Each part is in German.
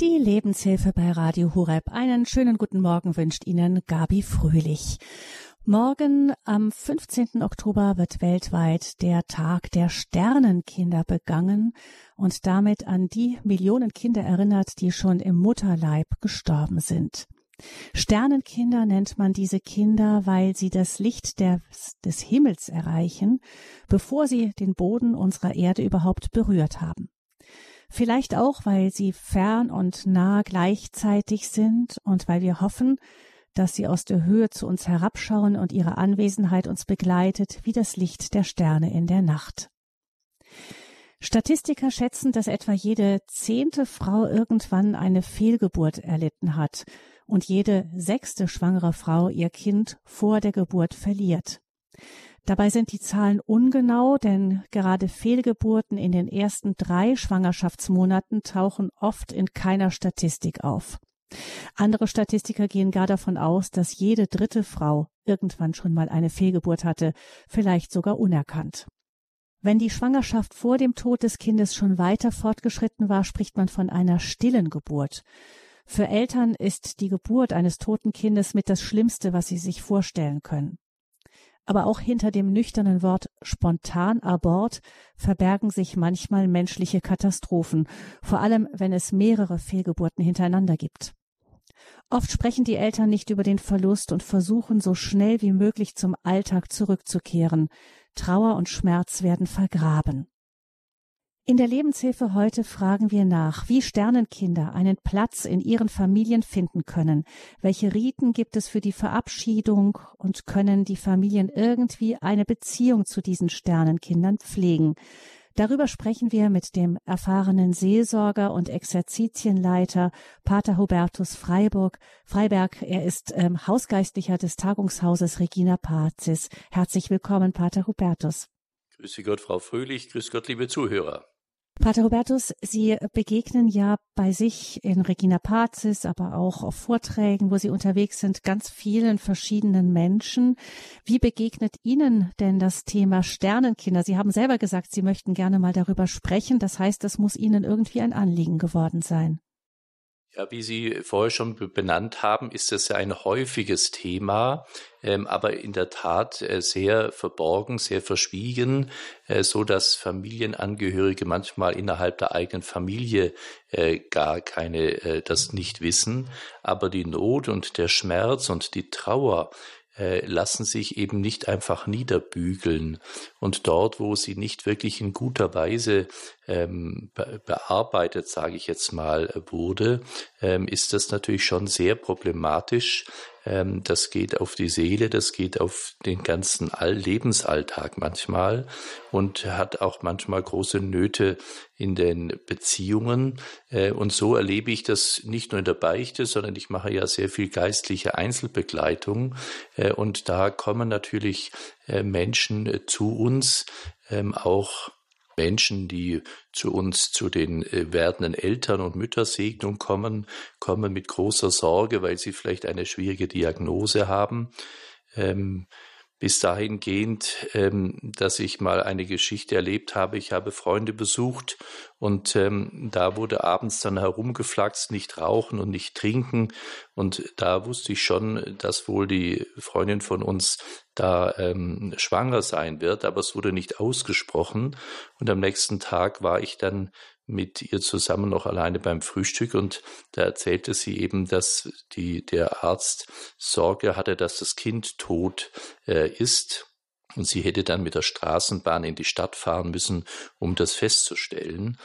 Die Lebenshilfe bei Radio Hureb. Einen schönen guten Morgen wünscht Ihnen Gabi Fröhlich. Morgen am 15. Oktober wird weltweit der Tag der Sternenkinder begangen und damit an die Millionen Kinder erinnert, die schon im Mutterleib gestorben sind. Sternenkinder nennt man diese Kinder, weil sie das Licht der, des Himmels erreichen, bevor sie den Boden unserer Erde überhaupt berührt haben. Vielleicht auch, weil sie fern und nah gleichzeitig sind und weil wir hoffen, dass sie aus der Höhe zu uns herabschauen und ihre Anwesenheit uns begleitet wie das Licht der Sterne in der Nacht. Statistiker schätzen, dass etwa jede zehnte Frau irgendwann eine Fehlgeburt erlitten hat und jede sechste schwangere Frau ihr Kind vor der Geburt verliert. Dabei sind die Zahlen ungenau, denn gerade Fehlgeburten in den ersten drei Schwangerschaftsmonaten tauchen oft in keiner Statistik auf. Andere Statistiker gehen gar davon aus, dass jede dritte Frau irgendwann schon mal eine Fehlgeburt hatte, vielleicht sogar unerkannt. Wenn die Schwangerschaft vor dem Tod des Kindes schon weiter fortgeschritten war, spricht man von einer stillen Geburt. Für Eltern ist die Geburt eines toten Kindes mit das Schlimmste, was sie sich vorstellen können aber auch hinter dem nüchternen Wort Spontanabort verbergen sich manchmal menschliche Katastrophen, vor allem wenn es mehrere Fehlgeburten hintereinander gibt. Oft sprechen die Eltern nicht über den Verlust und versuchen so schnell wie möglich zum Alltag zurückzukehren. Trauer und Schmerz werden vergraben. In der Lebenshilfe heute fragen wir nach, wie Sternenkinder einen Platz in ihren Familien finden können. Welche Riten gibt es für die Verabschiedung und können die Familien irgendwie eine Beziehung zu diesen Sternenkindern pflegen? Darüber sprechen wir mit dem erfahrenen Seelsorger und Exerzitienleiter Pater Hubertus Freiburg. Freiberg, er ist ähm, Hausgeistlicher des Tagungshauses Regina Pazis. Herzlich willkommen, Pater Hubertus. Grüße Gott, Frau Fröhlich. Grüß Gott, liebe Zuhörer. Pater Robertus, Sie begegnen ja bei sich in Regina Pazis, aber auch auf Vorträgen, wo Sie unterwegs sind, ganz vielen verschiedenen Menschen. Wie begegnet Ihnen denn das Thema Sternenkinder? Sie haben selber gesagt, Sie möchten gerne mal darüber sprechen. Das heißt, das muss Ihnen irgendwie ein Anliegen geworden sein. Ja, wie Sie vorher schon benannt haben, ist das ja ein häufiges Thema, ähm, aber in der Tat äh, sehr verborgen, sehr verschwiegen, äh, so dass Familienangehörige manchmal innerhalb der eigenen Familie äh, gar keine, äh, das nicht wissen. Aber die Not und der Schmerz und die Trauer, äh, lassen sich eben nicht einfach niederbügeln. Und dort, wo sie nicht wirklich in guter Weise ähm, bearbeitet, sage ich jetzt mal, wurde, ähm, ist das natürlich schon sehr problematisch. Ähm, das geht auf die Seele, das geht auf den ganzen All Lebensalltag manchmal und hat auch manchmal große Nöte in den Beziehungen. Äh, und so erlebe ich das nicht nur in der Beichte, sondern ich mache ja sehr viel geistliche Einzelbegleitung. Äh, und da kommen natürlich äh, Menschen zu uns, ähm, auch Menschen, die zu uns, zu den äh, werdenden Eltern und Müttersegnung kommen, kommen mit großer Sorge, weil sie vielleicht eine schwierige Diagnose haben. Ähm, bis dahingehend, ähm, dass ich mal eine Geschichte erlebt habe. Ich habe Freunde besucht und ähm, da wurde abends dann herumgeflaxt, nicht rauchen und nicht trinken. Und da wusste ich schon, dass wohl die Freundin von uns da ähm, schwanger sein wird, aber es wurde nicht ausgesprochen. Und am nächsten Tag war ich dann mit ihr zusammen noch alleine beim Frühstück und da erzählte sie eben, dass die, der Arzt Sorge hatte, dass das Kind tot äh, ist. Und sie hätte dann mit der Straßenbahn in die Stadt fahren müssen, um das festzustellen.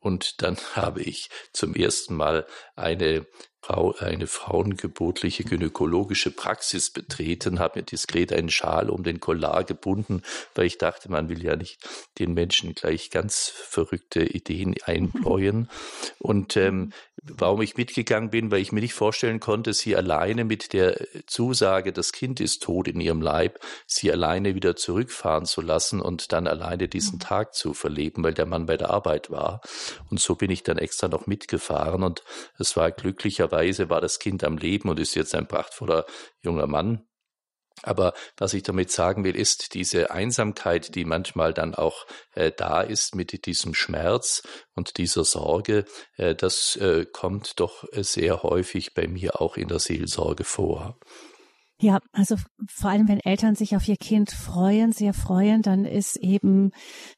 Und dann habe ich zum ersten Mal eine eine frauengeburtliche gynäkologische Praxis betreten, habe mir diskret einen Schal um den Collar gebunden, weil ich dachte, man will ja nicht den Menschen gleich ganz verrückte Ideen einbläuen. Und ähm, warum ich mitgegangen bin, weil ich mir nicht vorstellen konnte, sie alleine mit der Zusage, das Kind ist tot in ihrem Leib, sie alleine wieder zurückfahren zu lassen und dann alleine diesen Tag zu verleben, weil der Mann bei der Arbeit war. Und so bin ich dann extra noch mitgefahren und es war glücklicherweise war das Kind am Leben und ist jetzt ein prachtvoller junger Mann. Aber was ich damit sagen will, ist diese Einsamkeit, die manchmal dann auch äh, da ist mit diesem Schmerz und dieser Sorge, äh, das äh, kommt doch sehr häufig bei mir auch in der Seelsorge vor. Ja, also vor allem, wenn Eltern sich auf ihr Kind freuen, sehr freuen, dann ist eben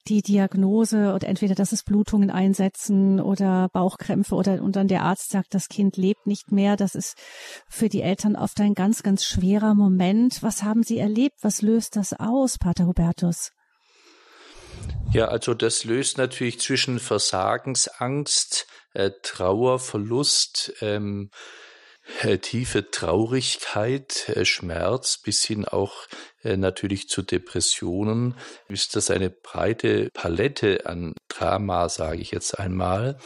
die Diagnose oder entweder, dass es Blutungen einsetzen oder Bauchkrämpfe oder und dann der Arzt sagt, das Kind lebt nicht mehr. Das ist für die Eltern oft ein ganz, ganz schwerer Moment. Was haben Sie erlebt? Was löst das aus, Pater Hubertus? Ja, also das löst natürlich zwischen Versagensangst, äh, Trauer, Verlust, ähm, äh, tiefe Traurigkeit, äh, Schmerz bis hin auch äh, natürlich zu Depressionen ist das eine breite Palette an Drama, sage ich jetzt einmal.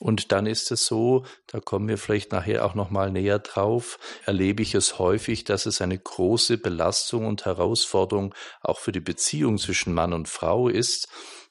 Und dann ist es so, da kommen wir vielleicht nachher auch noch mal näher drauf, erlebe ich es häufig, dass es eine große Belastung und Herausforderung auch für die Beziehung zwischen Mann und Frau ist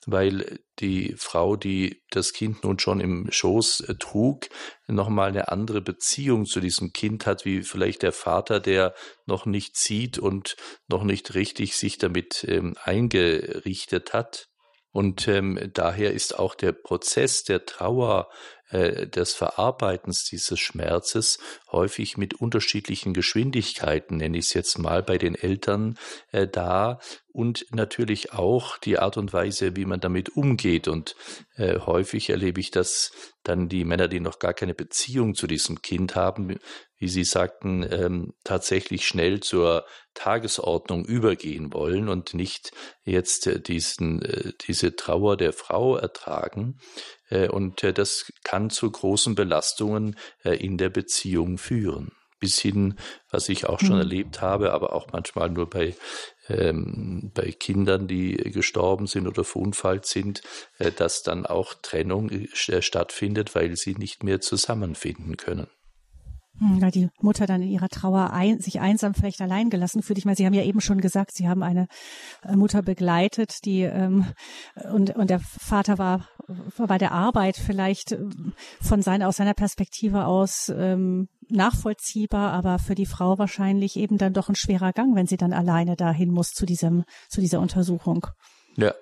weil die Frau, die das Kind nun schon im Schoß äh, trug, nochmal eine andere Beziehung zu diesem Kind hat, wie vielleicht der Vater, der noch nicht sieht und noch nicht richtig sich damit ähm, eingerichtet hat. Und ähm, daher ist auch der Prozess der Trauer, äh, des Verarbeitens dieses Schmerzes häufig mit unterschiedlichen Geschwindigkeiten, nenne ich es jetzt mal, bei den Eltern äh, da und natürlich auch die Art und Weise, wie man damit umgeht. Und äh, häufig erlebe ich, dass dann die Männer, die noch gar keine Beziehung zu diesem Kind haben, wie Sie sagten, ähm, tatsächlich schnell zur Tagesordnung übergehen wollen und nicht jetzt äh, diesen, äh, diese Trauer der Frau ertragen. Äh, und äh, das kann zu großen Belastungen äh, in der Beziehung führen bis hin, was ich auch schon mhm. erlebt habe, aber auch manchmal nur bei, ähm, bei Kindern, die gestorben sind oder verunfallt sind, dass dann auch Trennung stattfindet, weil sie nicht mehr zusammenfinden können. Hm, weil die Mutter dann in ihrer Trauer ein, sich einsam vielleicht allein gelassen fühlt. Ich meine, Sie haben ja eben schon gesagt, Sie haben eine äh, Mutter begleitet, die ähm, und und der Vater war, war bei der Arbeit vielleicht ähm, von seiner aus seiner Perspektive aus ähm, nachvollziehbar, aber für die Frau wahrscheinlich eben dann doch ein schwerer Gang, wenn sie dann alleine dahin muss zu diesem zu dieser Untersuchung. Ja,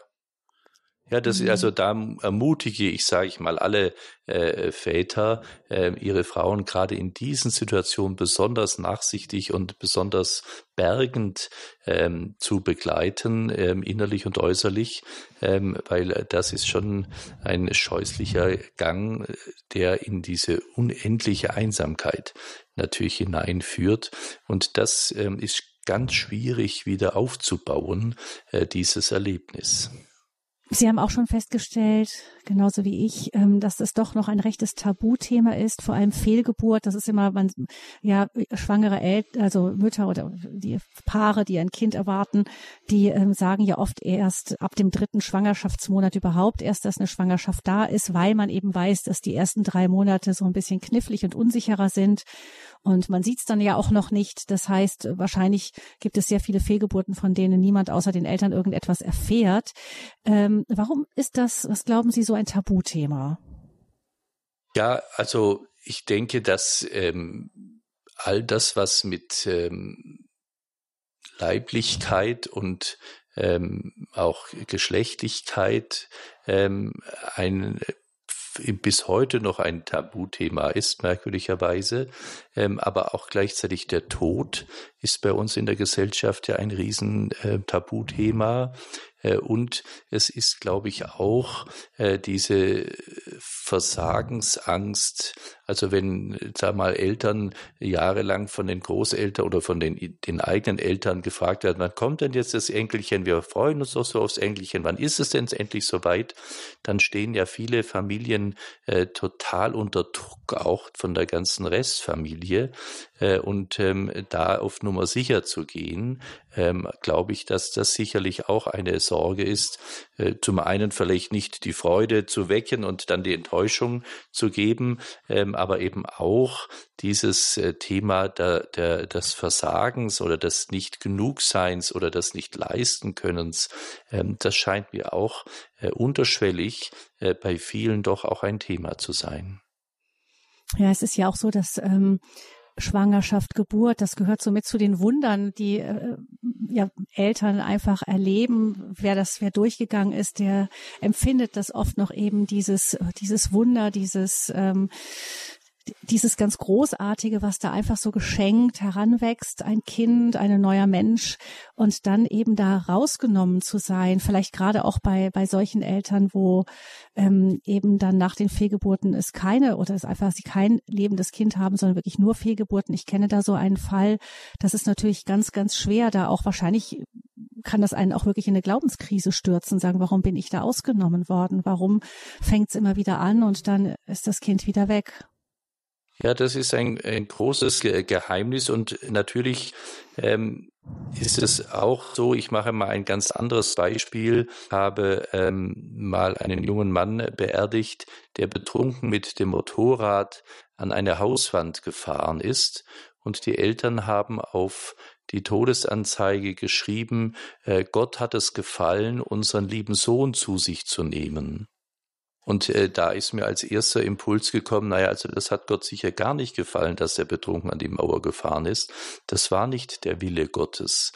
ja, das ist also da ermutige ich, sage ich mal, alle äh, Väter, äh, ihre Frauen gerade in diesen Situationen besonders nachsichtig und besonders bergend ähm, zu begleiten, ähm, innerlich und äußerlich, ähm, weil das ist schon ein scheußlicher Gang, der in diese unendliche Einsamkeit natürlich hineinführt. Und das ähm, ist ganz schwierig wieder aufzubauen, äh, dieses Erlebnis. Sie haben auch schon festgestellt, genauso wie ich, ähm, dass es doch noch ein rechtes Tabuthema ist, vor allem Fehlgeburt. Das ist immer, man, ja, schwangere Eltern, also Mütter oder die Paare, die ein Kind erwarten, die ähm, sagen ja oft erst ab dem dritten Schwangerschaftsmonat überhaupt erst, dass eine Schwangerschaft da ist, weil man eben weiß, dass die ersten drei Monate so ein bisschen knifflig und unsicherer sind. Und man sieht es dann ja auch noch nicht. Das heißt, wahrscheinlich gibt es sehr viele Fehlgeburten, von denen niemand außer den Eltern irgendetwas erfährt. Ähm, warum ist das, was glauben Sie, so ein Tabuthema? Ja, also ich denke, dass ähm, all das, was mit ähm, Leiblichkeit und ähm, auch Geschlechtlichkeit ähm, ein bis heute noch ein Tabuthema ist, merkwürdigerweise. Ähm, aber auch gleichzeitig der Tod ist bei uns in der Gesellschaft ja ein riesen äh, Tabuthema. Äh, und es ist, glaube ich, auch äh, diese Versagensangst. Also wenn, sag mal, Eltern jahrelang von den Großeltern oder von den, den eigenen Eltern gefragt werden, wann kommt denn jetzt das Enkelchen? Wir freuen uns doch so aufs Enkelchen. Wann ist es denn endlich soweit? Dann stehen ja viele Familien äh, total unter Druck, auch von der ganzen Restfamilie. Äh, und ähm, da auf Nummer sicher zu gehen, ähm, glaube ich, dass das sicherlich auch eine Sorge ist. Äh, zum einen vielleicht nicht die Freude zu wecken und dann die Enttäuschung zu geben, ähm, aber eben auch dieses äh, Thema der, der, des Versagens oder des Nicht-Genugseins oder des Nicht-Leisten-Könnens, ähm, das scheint mir auch äh, unterschwellig äh, bei vielen doch auch ein Thema zu sein. Ja, es ist ja auch so, dass ähm, Schwangerschaft, Geburt, das gehört so mit zu den Wundern, die äh, ja, Eltern einfach erleben. Wer das, wer durchgegangen ist, der empfindet das oft noch eben dieses, dieses Wunder, dieses ähm, dieses ganz Großartige, was da einfach so geschenkt heranwächst, ein Kind, ein neuer Mensch und dann eben da rausgenommen zu sein, vielleicht gerade auch bei, bei solchen Eltern, wo ähm, eben dann nach den Fehlgeburten es keine oder es einfach sie kein lebendes Kind haben, sondern wirklich nur Fehlgeburten. Ich kenne da so einen Fall, das ist natürlich ganz, ganz schwer, da auch wahrscheinlich kann das einen auch wirklich in eine Glaubenskrise stürzen, sagen, warum bin ich da ausgenommen worden? Warum fängt es immer wieder an und dann ist das Kind wieder weg? Ja, das ist ein, ein großes Geheimnis und natürlich ähm, ist es auch so, ich mache mal ein ganz anderes Beispiel, habe ähm, mal einen jungen Mann beerdigt, der betrunken mit dem Motorrad an eine Hauswand gefahren ist und die Eltern haben auf die Todesanzeige geschrieben, äh, Gott hat es gefallen, unseren lieben Sohn zu sich zu nehmen. Und äh, da ist mir als erster Impuls gekommen, naja, also das hat Gott sicher gar nicht gefallen, dass er betrunken an die Mauer gefahren ist. Das war nicht der Wille Gottes.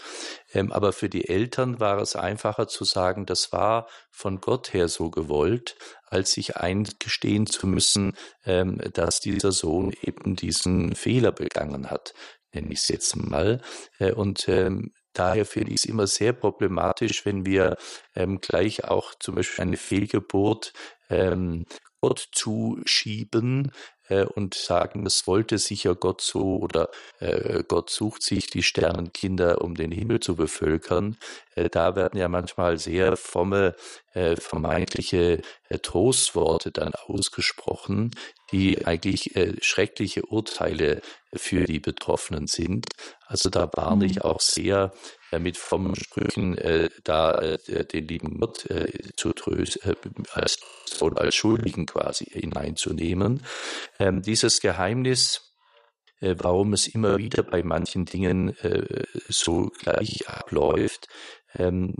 Ähm, aber für die Eltern war es einfacher zu sagen, das war von Gott her so gewollt, als sich eingestehen zu müssen, ähm, dass dieser Sohn eben diesen Fehler begangen hat nenne ich es jetzt mal. Äh, und ähm, Daher finde ich es immer sehr problematisch, wenn wir ähm, gleich auch zum Beispiel eine Fehlgeburt ähm, Gott zuschieben äh, und sagen, das wollte sicher Gott so oder äh, Gott sucht sich die Sternenkinder, um den Himmel zu bevölkern. Äh, da werden ja manchmal sehr fromme, äh, vermeintliche äh, Trostworte dann ausgesprochen, die eigentlich äh, schreckliche Urteile für die Betroffenen sind. Also da warne ich mhm. auch sehr, äh, mit frommen Sprüchen äh, da äh, den lieben Gott äh, zu trösten, äh, als, als Schuldigen quasi hineinzunehmen. Ähm, dieses Geheimnis, warum es immer wieder bei manchen Dingen äh, so gleich abläuft, ähm,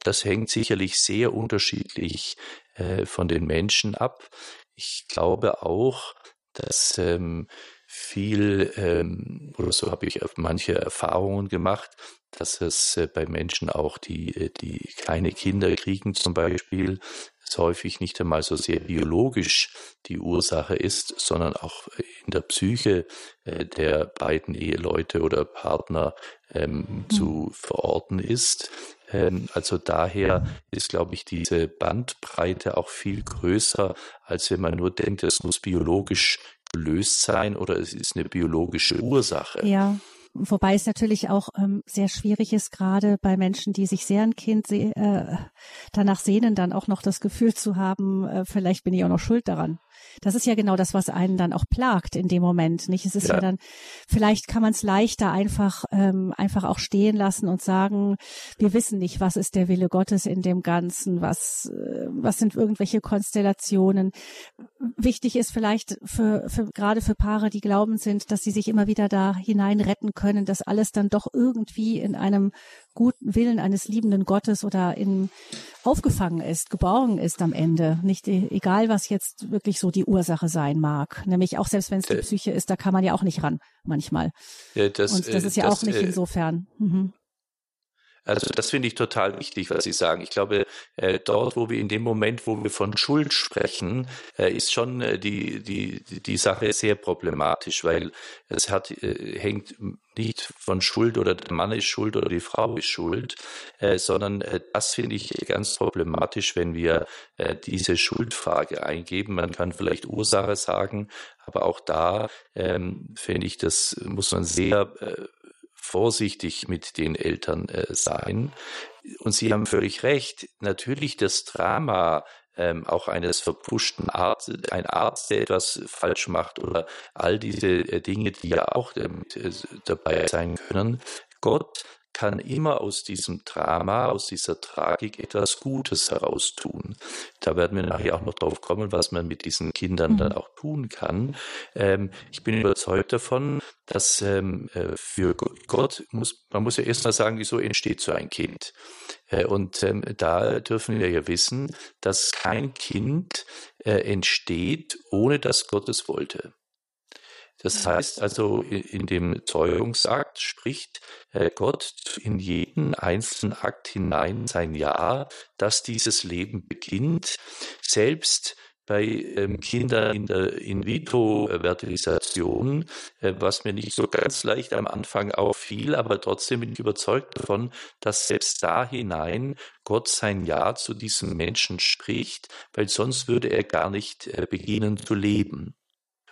das hängt sicherlich sehr unterschiedlich äh, von den Menschen ab. Ich glaube auch, dass ähm, viel, ähm, oder so habe ich manche Erfahrungen gemacht, dass es äh, bei Menschen auch, die, äh, die keine Kinder kriegen zum Beispiel, es häufig nicht einmal so sehr biologisch die Ursache ist, sondern auch in der Psyche äh, der beiden Eheleute oder Partner ähm, mhm. zu verorten ist. Ähm, also daher ist, glaube ich, diese Bandbreite auch viel größer, als wenn man nur denkt, es muss biologisch gelöst sein oder es ist eine biologische Ursache. Ja. Wobei es natürlich auch ähm, sehr schwierig ist, gerade bei Menschen, die sich sehr ein Kind äh, danach sehnen, dann auch noch das Gefühl zu haben, äh, vielleicht bin ich auch noch schuld daran. Das ist ja genau das, was einen dann auch plagt in dem Moment. Nicht? Es ist ja, ja dann, vielleicht kann man es leichter einfach, ähm, einfach auch stehen lassen und sagen, wir wissen nicht, was ist der Wille Gottes in dem Ganzen, was, äh, was sind irgendwelche Konstellationen. Wichtig ist vielleicht für, für, gerade für Paare, die glauben sind, dass sie sich immer wieder da hinein retten können, dass alles dann doch irgendwie in einem guten Willen eines liebenden Gottes oder in aufgefangen ist, geborgen ist am Ende. Nicht e, egal, was jetzt wirklich so die Ursache sein mag. Nämlich auch selbst wenn es die äh. Psyche ist, da kann man ja auch nicht ran manchmal. Ja, das, Und das äh, ist ja das, auch nicht äh, insofern. Mhm. Also das finde ich total wichtig, was Sie sagen. Ich glaube, äh, dort, wo wir in dem Moment, wo wir von Schuld sprechen, äh, ist schon äh, die, die, die Sache sehr problematisch, weil es hat, äh, hängt nicht von Schuld oder der Mann ist schuld oder die Frau ist schuld, äh, sondern äh, das finde ich ganz problematisch, wenn wir diese Schuldfrage eingeben. Man kann vielleicht Ursache sagen, aber auch da ähm, finde ich, das muss man sehr vorsichtig mit den Eltern äh, sein. Und Sie haben völlig recht. Natürlich das Drama ähm, auch eines verpuschten Arzt, ein Arzt, der etwas falsch macht oder all diese äh, Dinge, die ja auch äh, dabei sein können. Gott kann immer aus diesem Drama, aus dieser Tragik etwas Gutes heraustun. Da werden wir nachher auch noch drauf kommen, was man mit diesen Kindern dann mhm. auch tun kann. Ähm, ich bin überzeugt davon, dass ähm, äh, für Gott muss, man muss ja erst mal sagen, wieso entsteht so ein Kind? Äh, und ähm, da dürfen wir ja wissen, dass kein Kind äh, entsteht, ohne dass Gott es wollte. Das heißt also, in dem Zeugungsakt spricht äh, Gott in jeden einzelnen Akt hinein sein Ja, dass dieses Leben beginnt, selbst bei ähm, Kindern in der In-vitro-Fertilisation, äh, was mir nicht so ganz leicht am Anfang auffiel, aber trotzdem bin ich überzeugt davon, dass selbst da hinein Gott sein Ja zu diesem Menschen spricht, weil sonst würde er gar nicht äh, beginnen zu leben.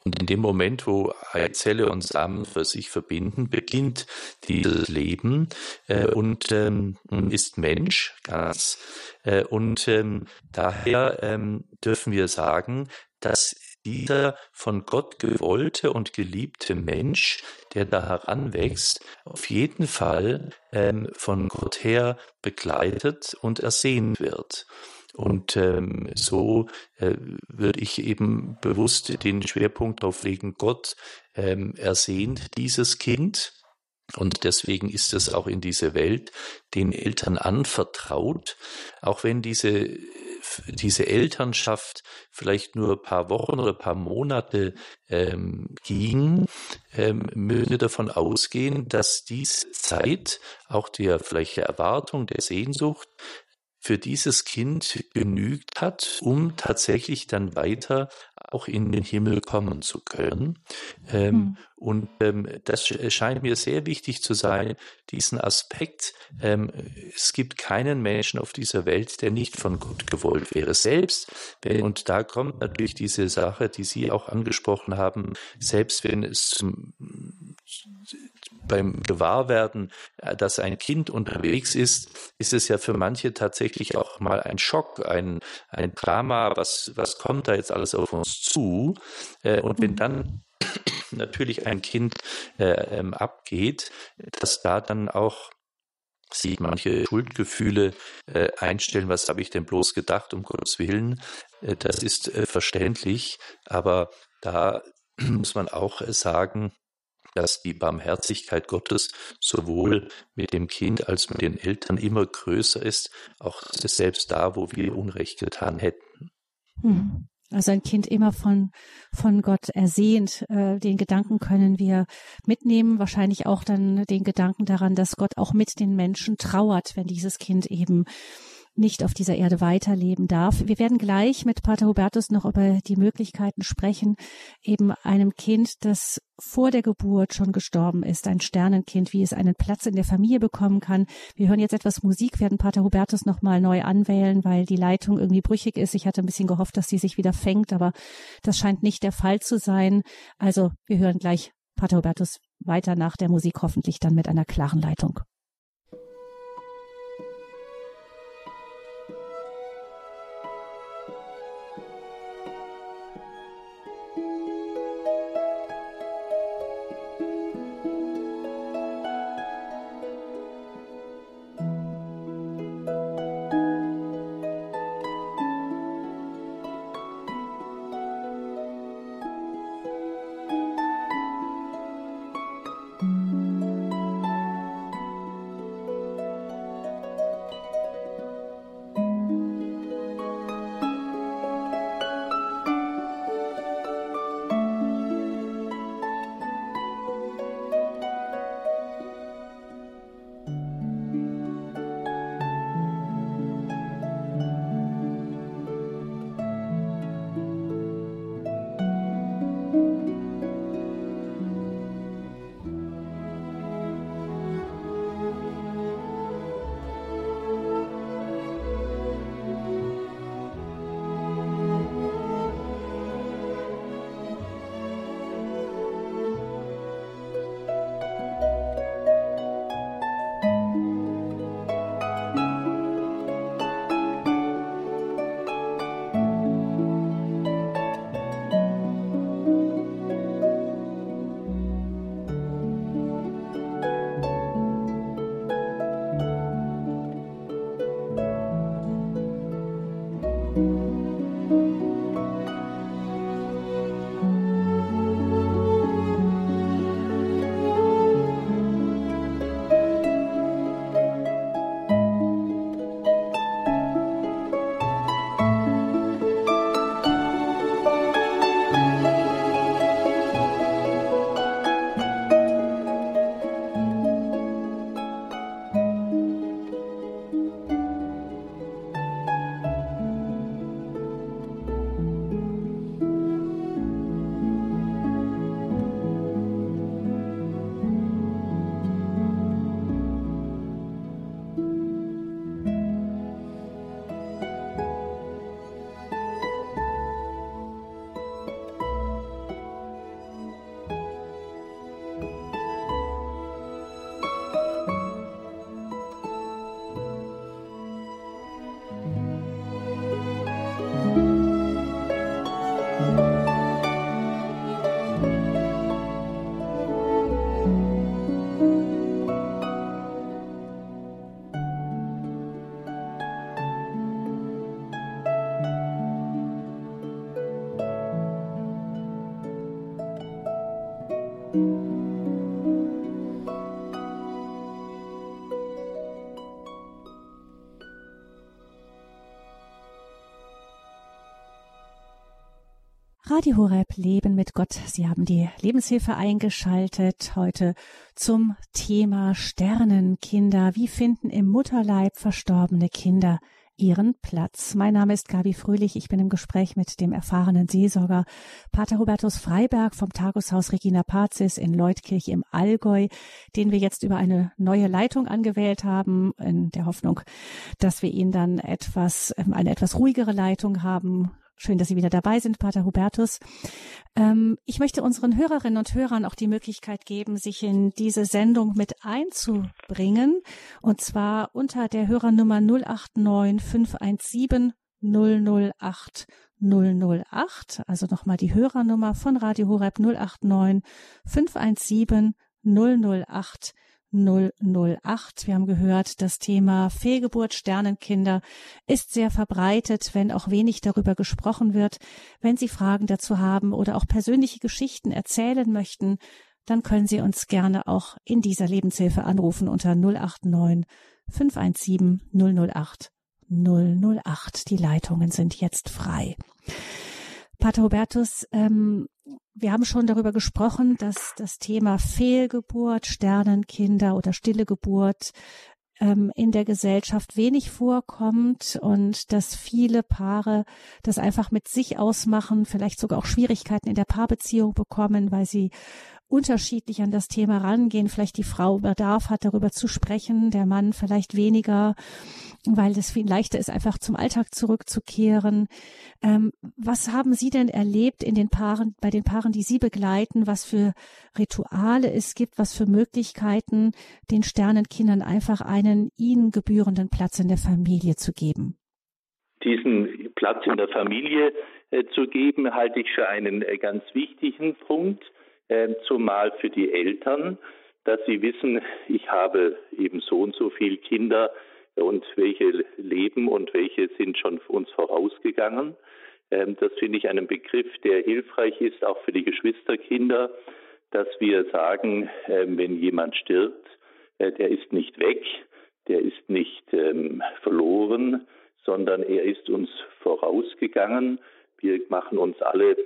Und in dem Moment, wo Eizelle und Samen für sich verbinden, beginnt dieses Leben äh, und ähm, ist Mensch ganz. Äh, und ähm, daher ähm, dürfen wir sagen, dass dieser von Gott gewollte und geliebte Mensch, der da heranwächst, auf jeden Fall ähm, von Gott her begleitet und ersehnt wird. Und ähm, so äh, würde ich eben bewusst den Schwerpunkt darauf legen, Gott ähm, ersehnt dieses Kind. Und deswegen ist es auch in diese Welt den Eltern anvertraut, auch wenn diese diese Elternschaft vielleicht nur ein paar Wochen oder ein paar Monate ähm, ging, ähm, müssen wir davon ausgehen, dass diese Zeit auch der vielleicht der Erwartung, der Sehnsucht für dieses Kind genügt hat, um tatsächlich dann weiter auch in den Himmel kommen zu können. Ähm, hm. Und ähm, das scheint mir sehr wichtig zu sein, diesen Aspekt. Ähm, es gibt keinen Menschen auf dieser Welt, der nicht von Gott gewollt wäre. Selbst wenn, und da kommt natürlich diese Sache, die Sie auch angesprochen haben, selbst wenn es zum beim Gewahrwerden, äh, dass ein Kind unterwegs ist, ist es ja für manche tatsächlich auch mal ein Schock, ein, ein Drama, was, was kommt da jetzt alles auf uns zu? Äh, und wenn mhm. dann natürlich ein Kind äh, ähm, abgeht, dass da dann auch sich manche Schuldgefühle äh, einstellen, was habe ich denn bloß gedacht, um Gottes Willen. Äh, das ist äh, verständlich, aber da muss man auch sagen, dass die Barmherzigkeit Gottes sowohl mit dem Kind als mit den Eltern immer größer ist, auch selbst da, wo wir Unrecht getan hätten. Hm. Also ein Kind immer von, von Gott ersehnt. Äh, den Gedanken können wir mitnehmen. Wahrscheinlich auch dann den Gedanken daran, dass Gott auch mit den Menschen trauert, wenn dieses Kind eben nicht auf dieser Erde weiterleben darf. Wir werden gleich mit Pater Hubertus noch über die Möglichkeiten sprechen, eben einem Kind, das vor der Geburt schon gestorben ist, ein Sternenkind, wie es einen Platz in der Familie bekommen kann. Wir hören jetzt etwas Musik, werden Pater Hubertus nochmal neu anwählen, weil die Leitung irgendwie brüchig ist. Ich hatte ein bisschen gehofft, dass sie sich wieder fängt, aber das scheint nicht der Fall zu sein. Also wir hören gleich Pater Hubertus weiter nach der Musik, hoffentlich dann mit einer klaren Leitung. Radio Horeb Leben mit Gott. Sie haben die Lebenshilfe eingeschaltet heute zum Thema Sternenkinder. Wie finden im Mutterleib verstorbene Kinder ihren Platz? Mein Name ist Gabi Fröhlich. Ich bin im Gespräch mit dem erfahrenen Seelsorger Pater Hubertus Freiberg vom Tageshaus Regina Pazis in Leutkirch im Allgäu, den wir jetzt über eine neue Leitung angewählt haben, in der Hoffnung, dass wir ihn dann etwas, eine etwas ruhigere Leitung haben, Schön, dass Sie wieder dabei sind, Pater Hubertus. Ähm, ich möchte unseren Hörerinnen und Hörern auch die Möglichkeit geben, sich in diese Sendung mit einzubringen. Und zwar unter der Hörernummer 089 517 008 008. Also nochmal die Hörernummer von Radio Horeb 089 517 008 008. Wir haben gehört, das Thema Fehlgeburt, Sternenkinder ist sehr verbreitet, wenn auch wenig darüber gesprochen wird. Wenn Sie Fragen dazu haben oder auch persönliche Geschichten erzählen möchten, dann können Sie uns gerne auch in dieser Lebenshilfe anrufen unter 089 517 008 008. Die Leitungen sind jetzt frei. Pater Hubertus, ähm, wir haben schon darüber gesprochen, dass das Thema Fehlgeburt, Sternenkinder oder stille Geburt ähm, in der Gesellschaft wenig vorkommt und dass viele Paare das einfach mit sich ausmachen, vielleicht sogar auch Schwierigkeiten in der Paarbeziehung bekommen, weil sie unterschiedlich an das Thema rangehen. Vielleicht die Frau Bedarf hat, darüber zu sprechen, der Mann vielleicht weniger, weil es viel leichter ist, einfach zum Alltag zurückzukehren. Ähm, was haben Sie denn erlebt in den Paaren, bei den Paaren, die Sie begleiten, was für Rituale es gibt, was für Möglichkeiten, den Sternenkindern einfach einen ihnen gebührenden Platz in der Familie zu geben? Diesen Platz in der Familie äh, zu geben, halte ich für einen äh, ganz wichtigen Punkt. Ähm, zumal für die Eltern, dass sie wissen, ich habe eben so und so viele Kinder und welche leben und welche sind schon uns vorausgegangen. Ähm, das finde ich einen Begriff, der hilfreich ist, auch für die Geschwisterkinder, dass wir sagen, ähm, wenn jemand stirbt, äh, der ist nicht weg, der ist nicht verloren, sondern er ist uns vorausgegangen. Wir machen uns alle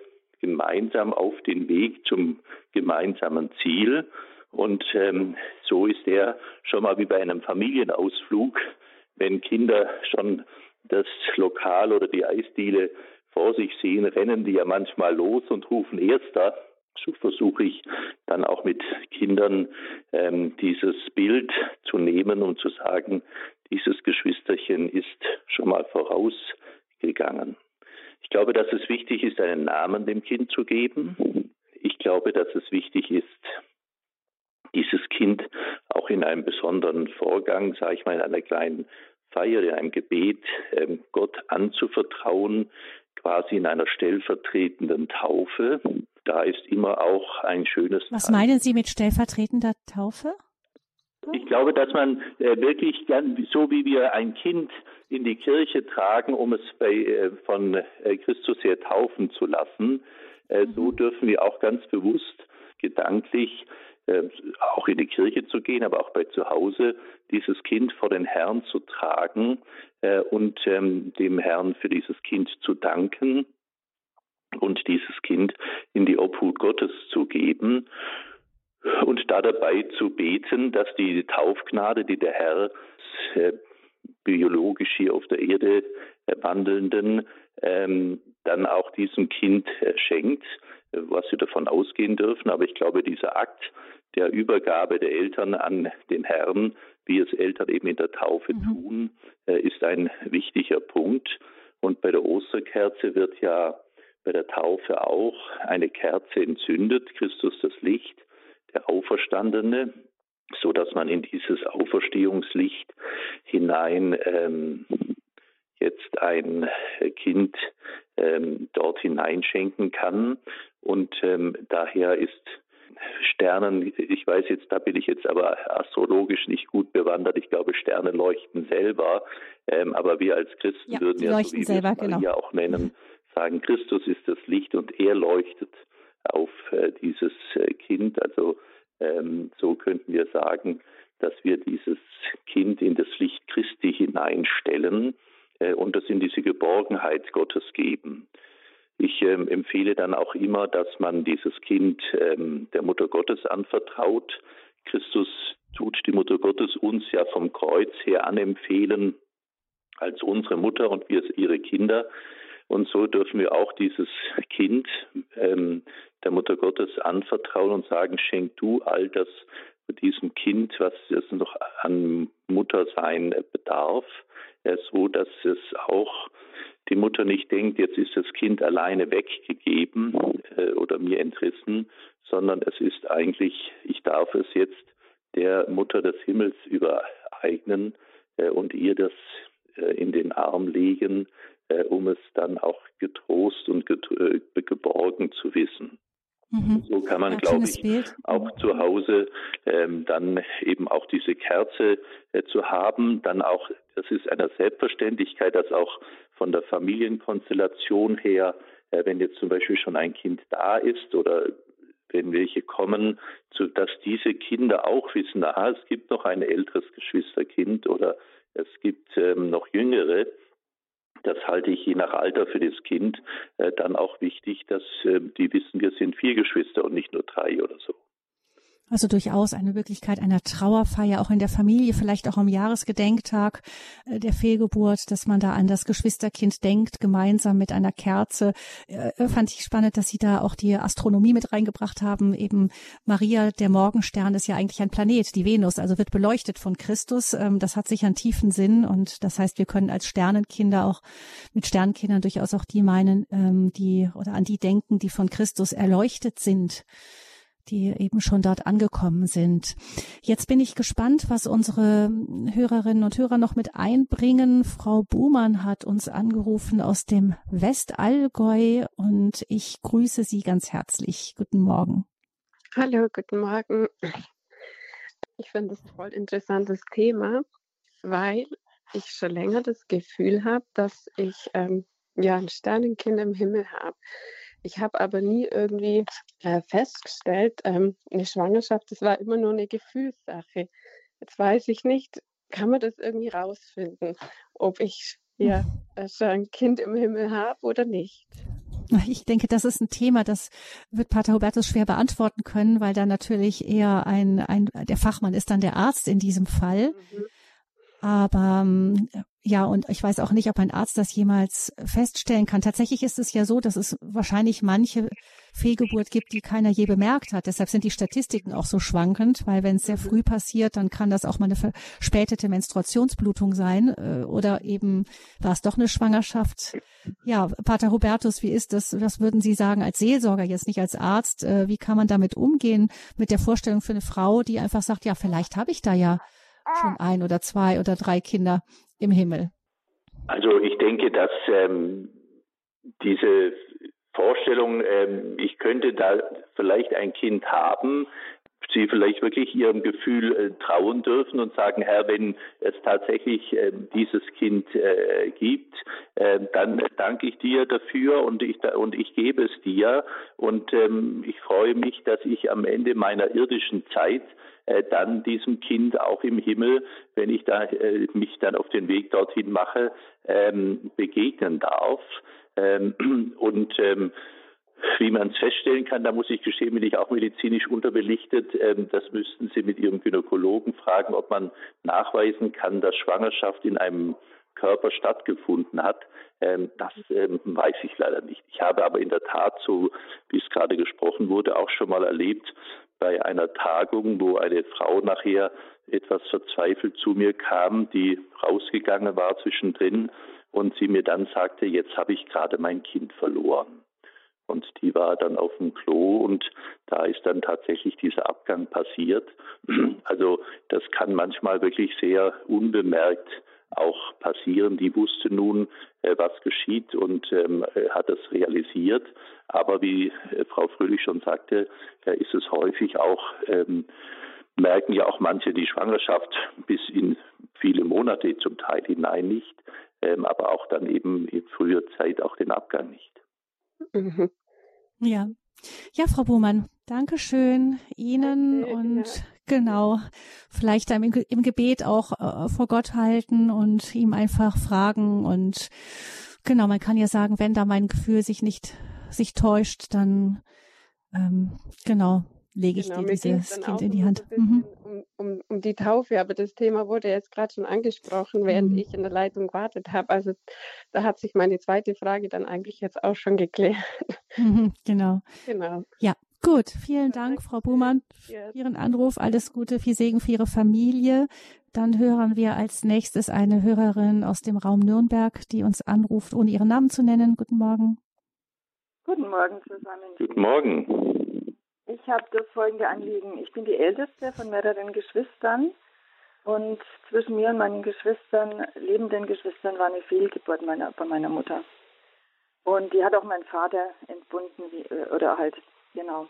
gemeinsam auf den Weg zum gemeinsamen Ziel. Und ähm, so ist er schon mal wie bei einem Familienausflug, wenn Kinder schon das Lokal oder die Eisdiele vor sich sehen, rennen die ja manchmal los und rufen Erster. So versuche ich dann auch mit Kindern ähm, dieses Bild zu nehmen und zu sagen, dieses Geschwisterchen ist schon mal vorausgegangen. Ich glaube, dass es wichtig ist, einen Namen dem Kind zu geben. Ich glaube, dass es wichtig ist, dieses Kind auch in einem besonderen Vorgang, sage ich mal, in einer kleinen Feier, in einem Gebet, ähm, Gott anzuvertrauen, quasi in einer stellvertretenden Taufe. Da ist immer auch ein schönes. Was meinen Sie mit stellvertretender Taufe? Ich glaube, dass man äh, wirklich so wie wir ein Kind in die Kirche tragen, um es bei, äh, von äh, Christus her taufen zu lassen, mhm. so dürfen wir auch ganz bewusst gedanklich auch in die Kirche zu gehen, aber auch bei zu Hause dieses Kind vor den Herrn zu tragen und ähm, dem Herrn für dieses Kind zu danken und dieses Kind in die Obhut Gottes zu geben und da dabei zu beten, dass die Taufgnade, die der Herr äh, biologisch hier auf der Erde äh, wandelnden, ähm, dann auch diesem Kind äh, schenkt, äh, was wir davon ausgehen dürfen. Aber ich glaube, dieser Akt der Übergabe der Eltern an den Herrn, wie es Eltern eben in der Taufe mhm. tun, äh, ist ein wichtiger Punkt. Und bei der Osterkerze wird ja bei der Taufe auch eine Kerze entzündet, Christus das Licht der Auferstandene, so dass man in dieses Auferstehungslicht hinein ähm, jetzt ein Kind ähm, dort hineinschenken kann. Und ähm, daher ist Sternen, ich weiß jetzt, da bin ich jetzt aber astrologisch nicht gut bewandert. Ich glaube, Sterne leuchten selber. Ähm, aber wir als Christen ja, würden ja, so wie selber, wir Maria genau. auch nennen, sagen, Christus ist das Licht und er leuchtet auf äh, dieses äh, Kind. Also ähm, so könnten wir sagen, dass wir dieses Kind in das Licht Christi hineinstellen äh, und das in diese Geborgenheit Gottes geben. Ich ähm, empfehle dann auch immer, dass man dieses Kind ähm, der Mutter Gottes anvertraut. Christus tut die Mutter Gottes uns ja vom Kreuz her anempfehlen als unsere Mutter und wir ihre Kinder. Und so dürfen wir auch dieses Kind ähm, der Mutter Gottes anvertrauen und sagen, schenk du all das diesem Kind, was es noch an Muttersein bedarf, so dass es auch die Mutter nicht denkt, jetzt ist das Kind alleine weggegeben äh, oder mir entrissen, sondern es ist eigentlich, ich darf es jetzt der Mutter des Himmels übereignen äh, und ihr das äh, in den Arm legen, äh, um es dann auch getrost und äh, geborgen zu wissen. Mhm. So kann man, glaube ich, Bild. auch zu Hause ähm, dann eben auch diese Kerze äh, zu haben. Dann auch, das ist eine Selbstverständlichkeit, dass auch von der Familienkonstellation her, äh, wenn jetzt zum Beispiel schon ein Kind da ist oder wenn welche kommen, zu, dass diese Kinder auch wissen, aha, es gibt noch ein älteres Geschwisterkind oder es gibt ähm, noch jüngere, das halte ich je nach Alter für das Kind äh, dann auch wichtig, dass äh, die wissen, wir sind vier Geschwister und nicht nur drei oder so. Also durchaus eine Möglichkeit einer Trauerfeier auch in der Familie, vielleicht auch am Jahresgedenktag äh, der Fehlgeburt, dass man da an das Geschwisterkind denkt, gemeinsam mit einer Kerze. Äh, fand ich spannend, dass Sie da auch die Astronomie mit reingebracht haben. Eben Maria, der Morgenstern, ist ja eigentlich ein Planet, die Venus, also wird beleuchtet von Christus. Ähm, das hat sich einen tiefen Sinn und das heißt, wir können als Sternenkinder auch mit Sternenkindern durchaus auch die meinen, ähm, die oder an die denken, die von Christus erleuchtet sind die eben schon dort angekommen sind. Jetzt bin ich gespannt, was unsere Hörerinnen und Hörer noch mit einbringen. Frau Buhmann hat uns angerufen aus dem Westallgäu und ich grüße Sie ganz herzlich. Guten Morgen. Hallo, guten Morgen. Ich finde es ein voll interessantes Thema, weil ich schon länger das Gefühl habe, dass ich ähm, ja ein Sternenkind im Himmel habe. Ich habe aber nie irgendwie äh, festgestellt, ähm, eine Schwangerschaft, das war immer nur eine Gefühlssache. Jetzt weiß ich nicht, kann man das irgendwie rausfinden, ob ich ja hm. schon ein Kind im Himmel habe oder nicht. Ich denke, das ist ein Thema, das wird Pater Hubertus schwer beantworten können, weil da natürlich eher ein, ein der Fachmann ist dann der Arzt in diesem Fall. Mhm. Aber ähm, ja, und ich weiß auch nicht, ob ein Arzt das jemals feststellen kann. Tatsächlich ist es ja so, dass es wahrscheinlich manche Fehlgeburt gibt, die keiner je bemerkt hat. Deshalb sind die Statistiken auch so schwankend, weil wenn es sehr früh passiert, dann kann das auch mal eine verspätete Menstruationsblutung sein äh, oder eben war es doch eine Schwangerschaft. Ja, Pater Hubertus, wie ist das? Was würden Sie sagen als Seelsorger, jetzt nicht als Arzt? Äh, wie kann man damit umgehen mit der Vorstellung für eine Frau, die einfach sagt, ja, vielleicht habe ich da ja schon ein oder zwei oder drei Kinder im Himmel? Also ich denke, dass ähm, diese Vorstellung, ähm, ich könnte da vielleicht ein Kind haben, sie vielleicht wirklich ihrem Gefühl äh, trauen dürfen und sagen, Herr, wenn es tatsächlich äh, dieses Kind äh, gibt, ähm, dann danke ich dir dafür und ich, und ich gebe es dir und ähm, ich freue mich, dass ich am Ende meiner irdischen Zeit dann diesem Kind auch im Himmel, wenn ich da äh, mich dann auf den Weg dorthin mache, ähm, begegnen darf. Ähm, und ähm, wie man es feststellen kann, da muss ich gestehen, bin ich auch medizinisch unterbelichtet. Das müssten Sie mit Ihrem Gynäkologen fragen, ob man nachweisen kann, dass Schwangerschaft in einem Körper stattgefunden hat. Ähm, das ähm, weiß ich leider nicht. Ich habe aber in der Tat, so wie es gerade gesprochen wurde, auch schon mal erlebt, bei einer Tagung, wo eine Frau nachher etwas verzweifelt zu mir kam, die rausgegangen war zwischendrin und sie mir dann sagte, jetzt habe ich gerade mein Kind verloren. Und die war dann auf dem Klo und da ist dann tatsächlich dieser Abgang passiert. Also das kann manchmal wirklich sehr unbemerkt auch passieren. Die wusste nun, äh, was geschieht und ähm, hat es realisiert. Aber wie äh, Frau Fröhlich schon sagte, äh, ist es häufig auch, ähm, merken ja auch manche die Schwangerschaft bis in viele Monate zum Teil hinein nicht, ähm, aber auch dann eben in früher Zeit auch den Abgang nicht. Mhm. Ja. Ja, Frau Buhmann, Dankeschön Ihnen okay, und ja. Genau, vielleicht im, im Gebet auch äh, vor Gott halten und ihm einfach fragen und genau, man kann ja sagen, wenn da mein Gefühl sich nicht sich täuscht, dann ähm, genau lege ich genau, dir dieses Kind in die Hand. Mhm. Um, um, um, die Taufe, aber das Thema wurde jetzt gerade schon angesprochen, während mhm. ich in der Leitung gewartet habe. Also da hat sich meine zweite Frage dann eigentlich jetzt auch schon geklärt. Mhm, genau. Genau. Ja, Gut, vielen Dank, Frau Buhmann, für Ihren Anruf. Alles Gute, viel Segen für Ihre Familie. Dann hören wir als nächstes eine Hörerin aus dem Raum Nürnberg, die uns anruft, ohne ihren Namen zu nennen. Guten Morgen. Guten Morgen zusammen. Guten Morgen. Ich habe das folgende Anliegen. Ich bin die älteste von mehreren Geschwistern und zwischen mir und meinen Geschwistern, lebenden Geschwistern, war eine Fehlgeburt meiner, bei meiner Mutter. Und die hat auch mein Vater entbunden, wie, oder halt Genau.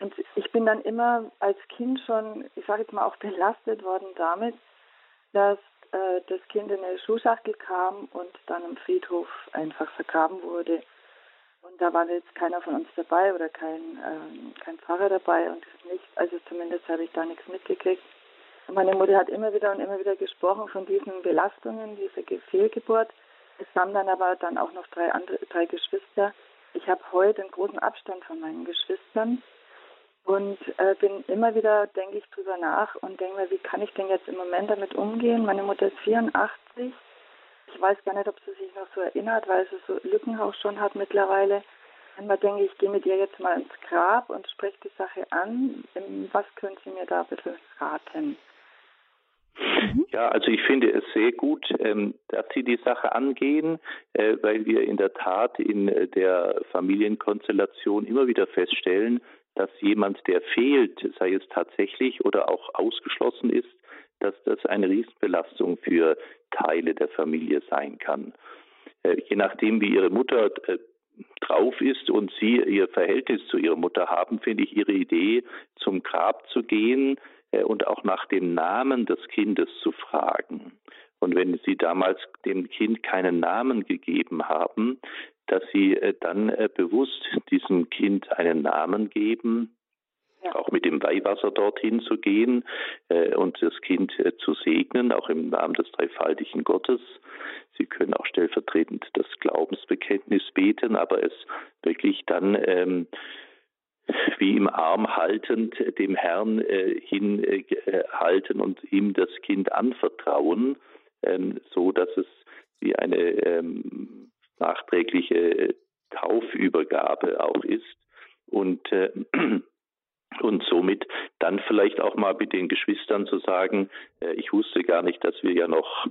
Und ich bin dann immer als Kind schon, ich sage jetzt mal auch belastet worden damit, dass äh, das Kind in eine Schuhschachtel kam und dann im Friedhof einfach vergraben wurde. Und da war jetzt keiner von uns dabei oder kein, äh, kein Pfarrer dabei und nicht, also zumindest habe ich da nichts mitgekriegt. Meine Mutter hat immer wieder und immer wieder gesprochen von diesen Belastungen, dieser Fehlgeburt. Es kamen dann aber dann auch noch drei andere, drei Geschwister, ich habe heute einen großen Abstand von meinen Geschwistern und äh, bin immer wieder, denke ich drüber nach und denke mir, wie kann ich denn jetzt im Moment damit umgehen? Meine Mutter ist 84. Ich weiß gar nicht, ob sie sich noch so erinnert, weil sie so Lücken auch schon hat mittlerweile. Einmal denke ich, ich gehe mit ihr jetzt mal ins Grab und spreche die Sache an. Was können Sie mir da bisschen raten? Mhm. Ja, also ich finde es sehr gut, ähm, dass Sie die Sache angehen, äh, weil wir in der Tat in äh, der Familienkonstellation immer wieder feststellen, dass jemand, der fehlt, sei es tatsächlich oder auch ausgeschlossen ist, dass das eine Riesenbelastung für Teile der Familie sein kann. Äh, je nachdem, wie Ihre Mutter drauf ist und Sie Ihr Verhältnis zu Ihrer Mutter haben, finde ich Ihre Idee, zum Grab zu gehen, und auch nach dem Namen des Kindes zu fragen. Und wenn Sie damals dem Kind keinen Namen gegeben haben, dass Sie äh, dann äh, bewusst diesem Kind einen Namen geben, auch mit dem Weihwasser dorthin zu gehen und das Kind zu segnen, auch im Namen des dreifaltigen Gottes. Sie können auch stellvertretend das Glaubensbekenntnis beten, aber es wirklich dann ähm, wie im Arm haltend dem Herrn äh, hinhalten äh, und ihm das Kind anvertrauen, ähm, so dass es wie eine ähm, nachträgliche Taufübergabe auch ist. Und äh, und somit dann vielleicht auch mal mit den Geschwistern zu sagen, äh, ich wusste gar nicht, dass wir ja noch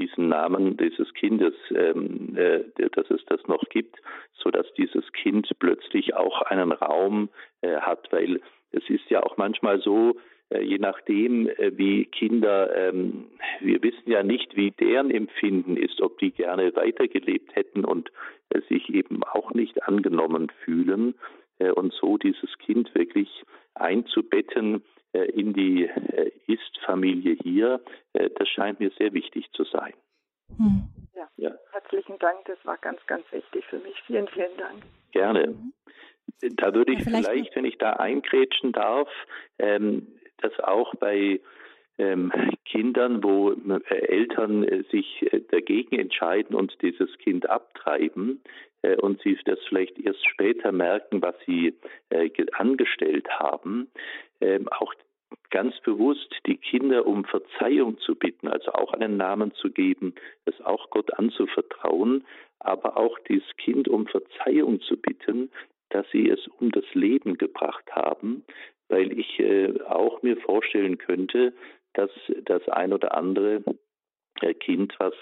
diesen Namen dieses Kindes, ähm, äh, dass es das noch gibt, so dass dieses Kind plötzlich auch einen Raum äh, hat, weil es ist ja auch manchmal so, äh, je nachdem, äh, wie Kinder, ähm, wir wissen ja nicht, wie deren Empfinden ist, ob die gerne weitergelebt hätten und äh, sich eben auch nicht angenommen fühlen äh, und so dieses Kind wirklich einzubetten in die äh, Ist-Familie hier, äh, das scheint mir sehr wichtig zu sein. Hm. Ja. ja. herzlichen Dank, das war ganz, ganz wichtig für mich. Vielen, vielen Dank. Gerne. Da würde ich ja, vielleicht, vielleicht, wenn ich da eingrätschen darf, ähm, das auch bei ähm, Kindern, wo äh, Eltern äh, sich äh, dagegen entscheiden und dieses Kind abtreiben äh, und sie das vielleicht erst später merken, was sie äh, angestellt haben, ähm, auch ganz bewusst die Kinder um Verzeihung zu bitten, also auch einen Namen zu geben, es auch Gott anzuvertrauen, aber auch dieses Kind um Verzeihung zu bitten, dass sie es um das Leben gebracht haben, weil ich äh, auch mir vorstellen könnte, dass das ein oder andere äh, Kind, was,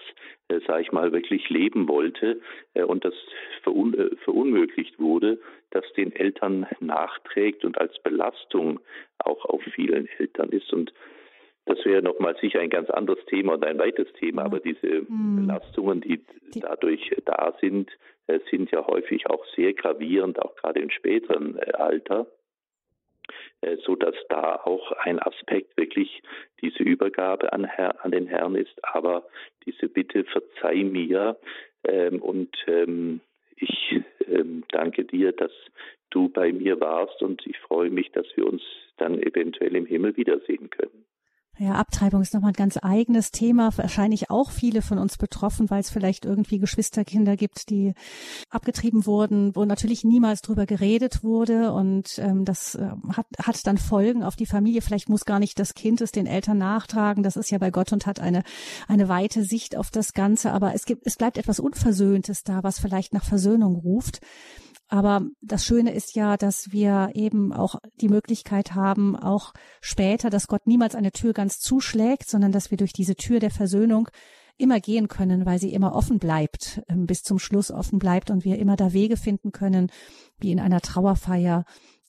äh, sage ich mal, wirklich leben wollte äh, und das verun äh, verunmöglicht wurde, das den Eltern nachträgt und als Belastung auch auf vielen Eltern ist. Und das wäre nochmal sicher ein ganz anderes Thema und ein weites Thema, aber diese mhm. Belastungen, die, die dadurch da sind, äh, sind ja häufig auch sehr gravierend, auch gerade im späteren äh, Alter. Äh, so dass da auch ein Aspekt wirklich diese Übergabe an, Herr, an den Herrn ist, aber diese Bitte verzeih mir ähm, und ähm, ich ähm, danke dir, dass du bei mir warst und ich freue mich, dass wir uns dann eventuell im Himmel wiedersehen können. Ja, Abtreibung ist nochmal ein ganz eigenes Thema. Wahrscheinlich auch viele von uns betroffen, weil es vielleicht irgendwie Geschwisterkinder gibt, die abgetrieben wurden, wo natürlich niemals drüber geredet wurde. Und ähm, das äh, hat, hat dann Folgen auf die Familie. Vielleicht muss gar nicht das Kind es den Eltern nachtragen. Das ist ja bei Gott und hat eine, eine weite Sicht auf das Ganze. Aber es gibt, es bleibt etwas Unversöhntes da, was vielleicht nach Versöhnung ruft. Aber das Schöne ist ja, dass wir eben auch die Möglichkeit haben, auch später, dass Gott niemals eine Tür ganz zuschlägt, sondern dass wir durch diese Tür der Versöhnung immer gehen können, weil sie immer offen bleibt, ähm, bis zum Schluss offen bleibt und wir immer da Wege finden können, wie in einer Trauerfeier,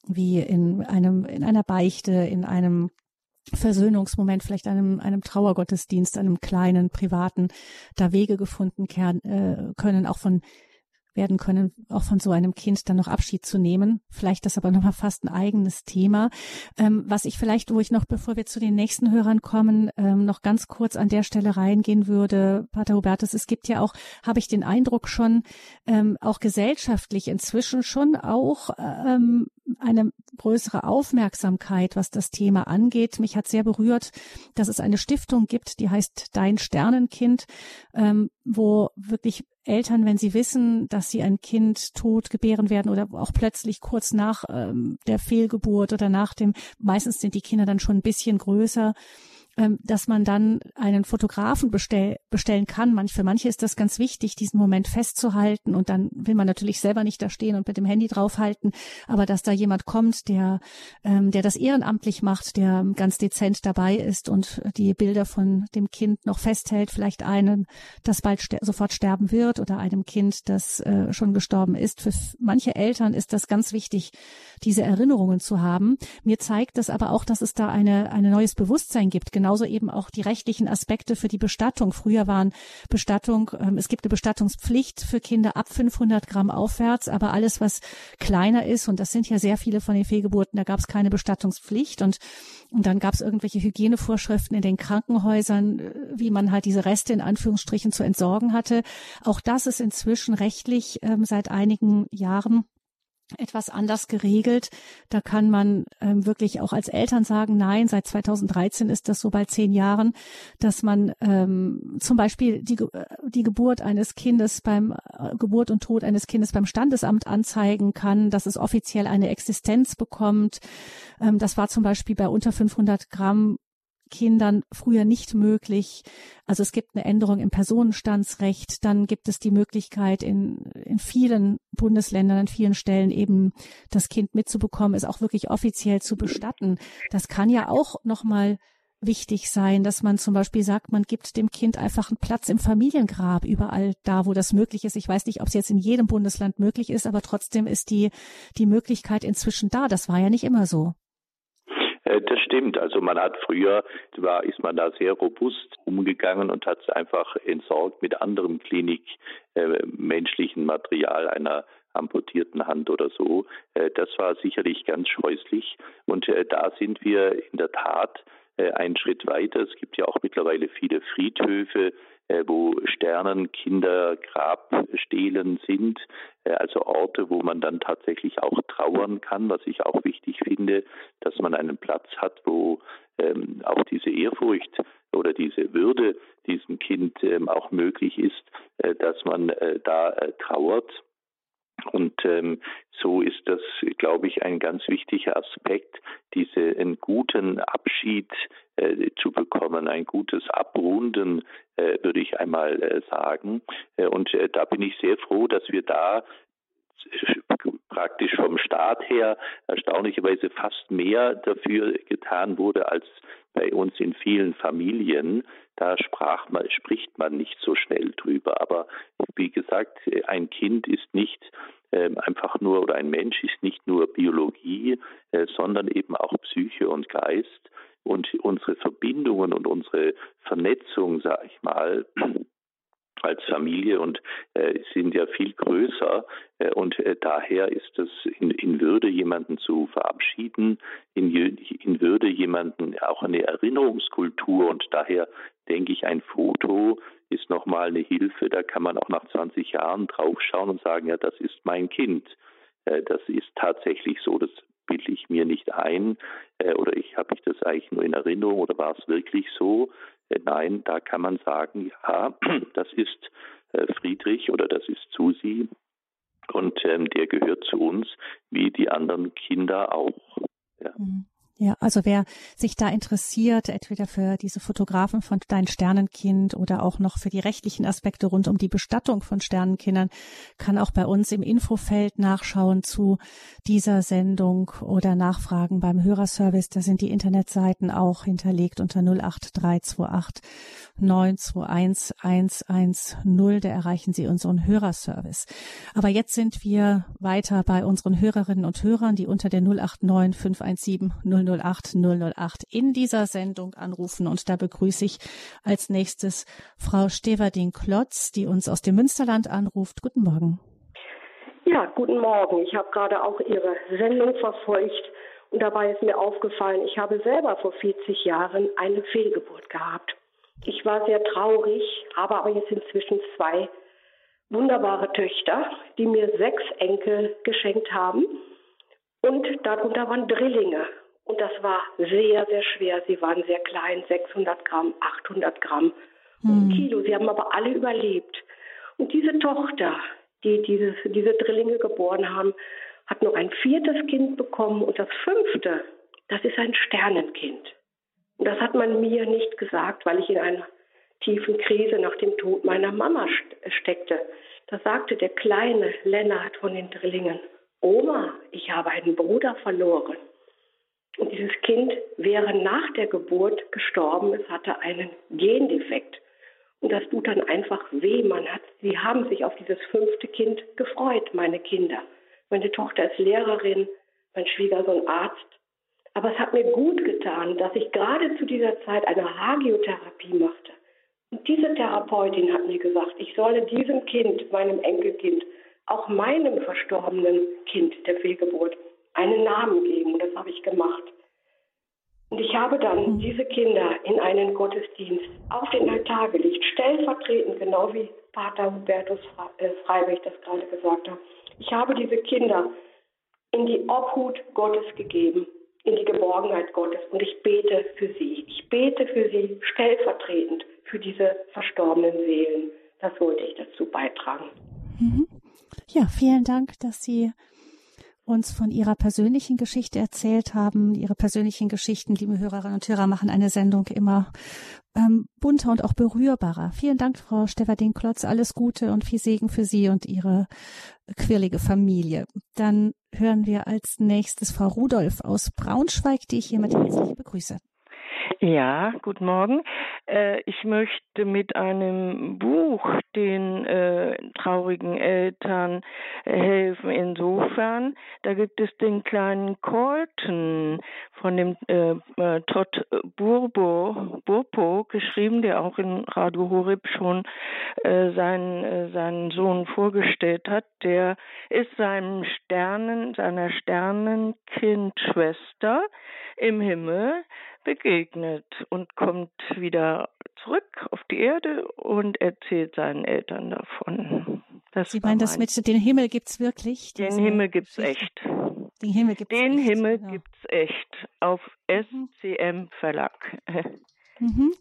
wie in einem, in einer Beichte, in einem Versöhnungsmoment, vielleicht einem, einem Trauergottesdienst, einem kleinen, privaten, da Wege gefunden äh, können, auch von werden können, auch von so einem Kind dann noch Abschied zu nehmen. Vielleicht das aber nochmal fast ein eigenes Thema. Ähm, was ich vielleicht, wo ich noch, bevor wir zu den nächsten Hörern kommen, ähm, noch ganz kurz an der Stelle reingehen würde, Pater Hubertus, es gibt ja auch, habe ich den Eindruck schon, ähm, auch gesellschaftlich inzwischen schon auch ähm, eine größere Aufmerksamkeit, was das Thema angeht. Mich hat sehr berührt, dass es eine Stiftung gibt, die heißt Dein Sternenkind, ähm, wo wirklich Eltern, wenn sie wissen, dass sie ein Kind tot gebären werden oder auch plötzlich kurz nach ähm, der Fehlgeburt oder nach dem, meistens sind die Kinder dann schon ein bisschen größer, dass man dann einen Fotografen bestell, bestellen kann. Manch, für manche ist das ganz wichtig, diesen Moment festzuhalten und dann will man natürlich selber nicht da stehen und mit dem Handy draufhalten, aber dass da jemand kommt, der, ähm, der das ehrenamtlich macht, der ganz dezent dabei ist und die Bilder von dem Kind noch festhält, vielleicht einem, das bald ster sofort sterben wird oder einem Kind, das äh, schon gestorben ist. Für manche Eltern ist das ganz wichtig, diese Erinnerungen zu haben. Mir zeigt das aber auch, dass es da eine, ein neues Bewusstsein gibt, genau genauso eben auch die rechtlichen Aspekte für die Bestattung. Früher waren Bestattung, ähm, es gibt eine Bestattungspflicht für Kinder ab 500 Gramm aufwärts, aber alles, was kleiner ist, und das sind ja sehr viele von den Fehlgeburten, da gab es keine Bestattungspflicht und und dann gab es irgendwelche Hygienevorschriften in den Krankenhäusern, äh, wie man halt diese Reste in Anführungsstrichen zu entsorgen hatte. Auch das ist inzwischen rechtlich ähm, seit einigen Jahren etwas anders geregelt. Da kann man ähm, wirklich auch als Eltern sagen, nein, seit 2013 ist das so bei zehn Jahren, dass man ähm, zum Beispiel die, äh, die Geburt eines Kindes beim äh, Geburt und Tod eines Kindes beim Standesamt anzeigen kann, dass es offiziell eine Existenz bekommt. Ähm, das war zum Beispiel bei unter 500 Gramm Kindern früher nicht möglich. Also es gibt eine Änderung im Personenstandsrecht. Dann gibt es die Möglichkeit in, in vielen Bundesländern, an vielen Stellen eben das Kind mitzubekommen, es auch wirklich offiziell zu bestatten. Das kann ja auch nochmal wichtig sein, dass man zum Beispiel sagt, man gibt dem Kind einfach einen Platz im Familiengrab überall da, wo das möglich ist. Ich weiß nicht, ob es jetzt in jedem Bundesland möglich ist, aber trotzdem ist die, die Möglichkeit inzwischen da. Das war ja nicht immer so. Äh, das stimmt. Also man hat früher, war, ist man da sehr robust umgegangen und hat es einfach entsorgt mit anderem Klinik äh, Material einer amputierten Hand oder so. Äh, das war sicherlich ganz scheußlich. Und äh, da sind wir in der Tat äh, einen Schritt weiter. Es gibt ja auch mittlerweile viele Friedhöfe, äh, wo Sternenkinder, Grabstelen sind, äh, also Orte, wo man dann tatsächlich auch trauern kann, was ich auch wichtig finde, dass man einen Platz hat, wo ähm, auch diese Ehrfurcht oder diese Würde diesem Kind ähm, auch möglich ist, äh, dass man äh, da äh, trauert. Und ähm, so ist das, glaube ich, ein ganz wichtiger Aspekt, diese einen guten Abschied äh, zu bekommen, ein gutes Abrunden, äh, würde ich einmal äh, sagen. Äh, und äh, da bin ich sehr froh, dass wir da praktisch vom Staat her erstaunlicherweise fast mehr dafür getan wurde als bei uns in vielen Familien. Da sprach man, spricht man nicht so schnell drüber. Aber wie gesagt, ein Kind ist nicht äh, einfach nur oder ein Mensch ist nicht nur Biologie, äh, sondern eben auch Psyche und Geist. Und unsere Verbindungen und unsere Vernetzung, sage ich mal, als Familie und äh, sind ja viel größer äh, und äh, daher ist es in, in, Würde jemanden zu verabschieden, in, in Würde jemanden auch eine Erinnerungskultur und daher denke ich, ein Foto ist nochmal eine Hilfe, da kann man auch nach 20 Jahren draufschauen und sagen, ja, das ist mein Kind. das ist tatsächlich so, das bilde ich mir nicht ein oder ich habe ich das eigentlich nur in Erinnerung oder war es wirklich so? Nein, da kann man sagen, ja, das ist Friedrich oder das ist Susi und ähm, der gehört zu uns wie die anderen Kinder auch. Ja. Mhm. Ja, also wer sich da interessiert, entweder für diese Fotografen von Dein Sternenkind oder auch noch für die rechtlichen Aspekte rund um die Bestattung von Sternenkindern, kann auch bei uns im Infofeld nachschauen zu dieser Sendung oder nachfragen beim Hörerservice. Da sind die Internetseiten auch hinterlegt unter 08328 921 110. Da erreichen Sie unseren Hörerservice. Aber jetzt sind wir weiter bei unseren Hörerinnen und Hörern, die unter der 089 517 008 008 in dieser Sendung anrufen. Und da begrüße ich als nächstes Frau Steverding-Klotz, die uns aus dem Münsterland anruft. Guten Morgen. Ja, guten Morgen. Ich habe gerade auch Ihre Sendung verfolgt und dabei ist mir aufgefallen, ich habe selber vor 40 Jahren eine Fehlgeburt gehabt. Ich war sehr traurig, habe aber jetzt inzwischen zwei wunderbare Töchter, die mir sechs Enkel geschenkt haben. Und darunter waren Drillinge. Und das war sehr, sehr schwer. Sie waren sehr klein, 600 Gramm, 800 Gramm und hm. Kilo. Sie haben aber alle überlebt. Und diese Tochter, die dieses, diese Drillinge geboren haben, hat noch ein viertes Kind bekommen und das fünfte, das ist ein Sternenkind. Und das hat man mir nicht gesagt, weil ich in einer tiefen Krise nach dem Tod meiner Mama steckte. Da sagte der kleine Lennart von den Drillingen, Oma, ich habe einen Bruder verloren. Und dieses Kind wäre nach der Geburt gestorben. Es hatte einen Gendefekt. Und das tut dann einfach weh. Man hat, sie haben sich auf dieses fünfte Kind gefreut, meine Kinder. Meine Tochter ist Lehrerin, mein Schwiegersohn Arzt. Aber es hat mir gut getan, dass ich gerade zu dieser Zeit eine Hagiotherapie machte. Und diese Therapeutin hat mir gesagt, ich solle diesem Kind, meinem Enkelkind, auch meinem verstorbenen Kind der Fehlgeburt, einen Namen geben. Und das habe ich gemacht. Und ich habe dann hm. diese Kinder in einen Gottesdienst auf den Altar gelegt, stellvertretend, genau wie Pater Hubertus äh, Freiberg das gerade gesagt hat. Ich habe diese Kinder in die Obhut Gottes gegeben, in die Geborgenheit Gottes. Und ich bete für sie. Ich bete für sie stellvertretend für diese verstorbenen Seelen. Das wollte ich dazu beitragen. Mhm. Ja, vielen Dank, dass Sie uns von ihrer persönlichen Geschichte erzählt haben. Ihre persönlichen Geschichten, liebe Hörerinnen und Hörer, machen eine Sendung immer ähm, bunter und auch berührbarer. Vielen Dank, Frau Steferdin-Klotz. Alles Gute und viel Segen für Sie und Ihre quirlige Familie. Dann hören wir als nächstes Frau Rudolph aus Braunschweig, die ich hiermit herzlich begrüße. Ja, guten Morgen. Äh, ich möchte mit einem Buch den äh, traurigen Eltern helfen. Insofern, da gibt es den kleinen Colton von dem äh, äh Todd Burbo, Burpo geschrieben, der auch in Radio Horeb schon äh, seinen, äh, seinen Sohn vorgestellt hat. Der ist seinem Sternen, seiner Sternenkindschwester im Himmel begegnet und kommt wieder zurück auf die Erde und erzählt seinen Eltern davon. Das Sie meinen, das mit dem Himmel gibt's wirklich? Den Himmel gibt's echt. Den Himmel gibt's Den echt. Himmel genau. gibt's echt auf mhm. SCM Verlag. Mhm.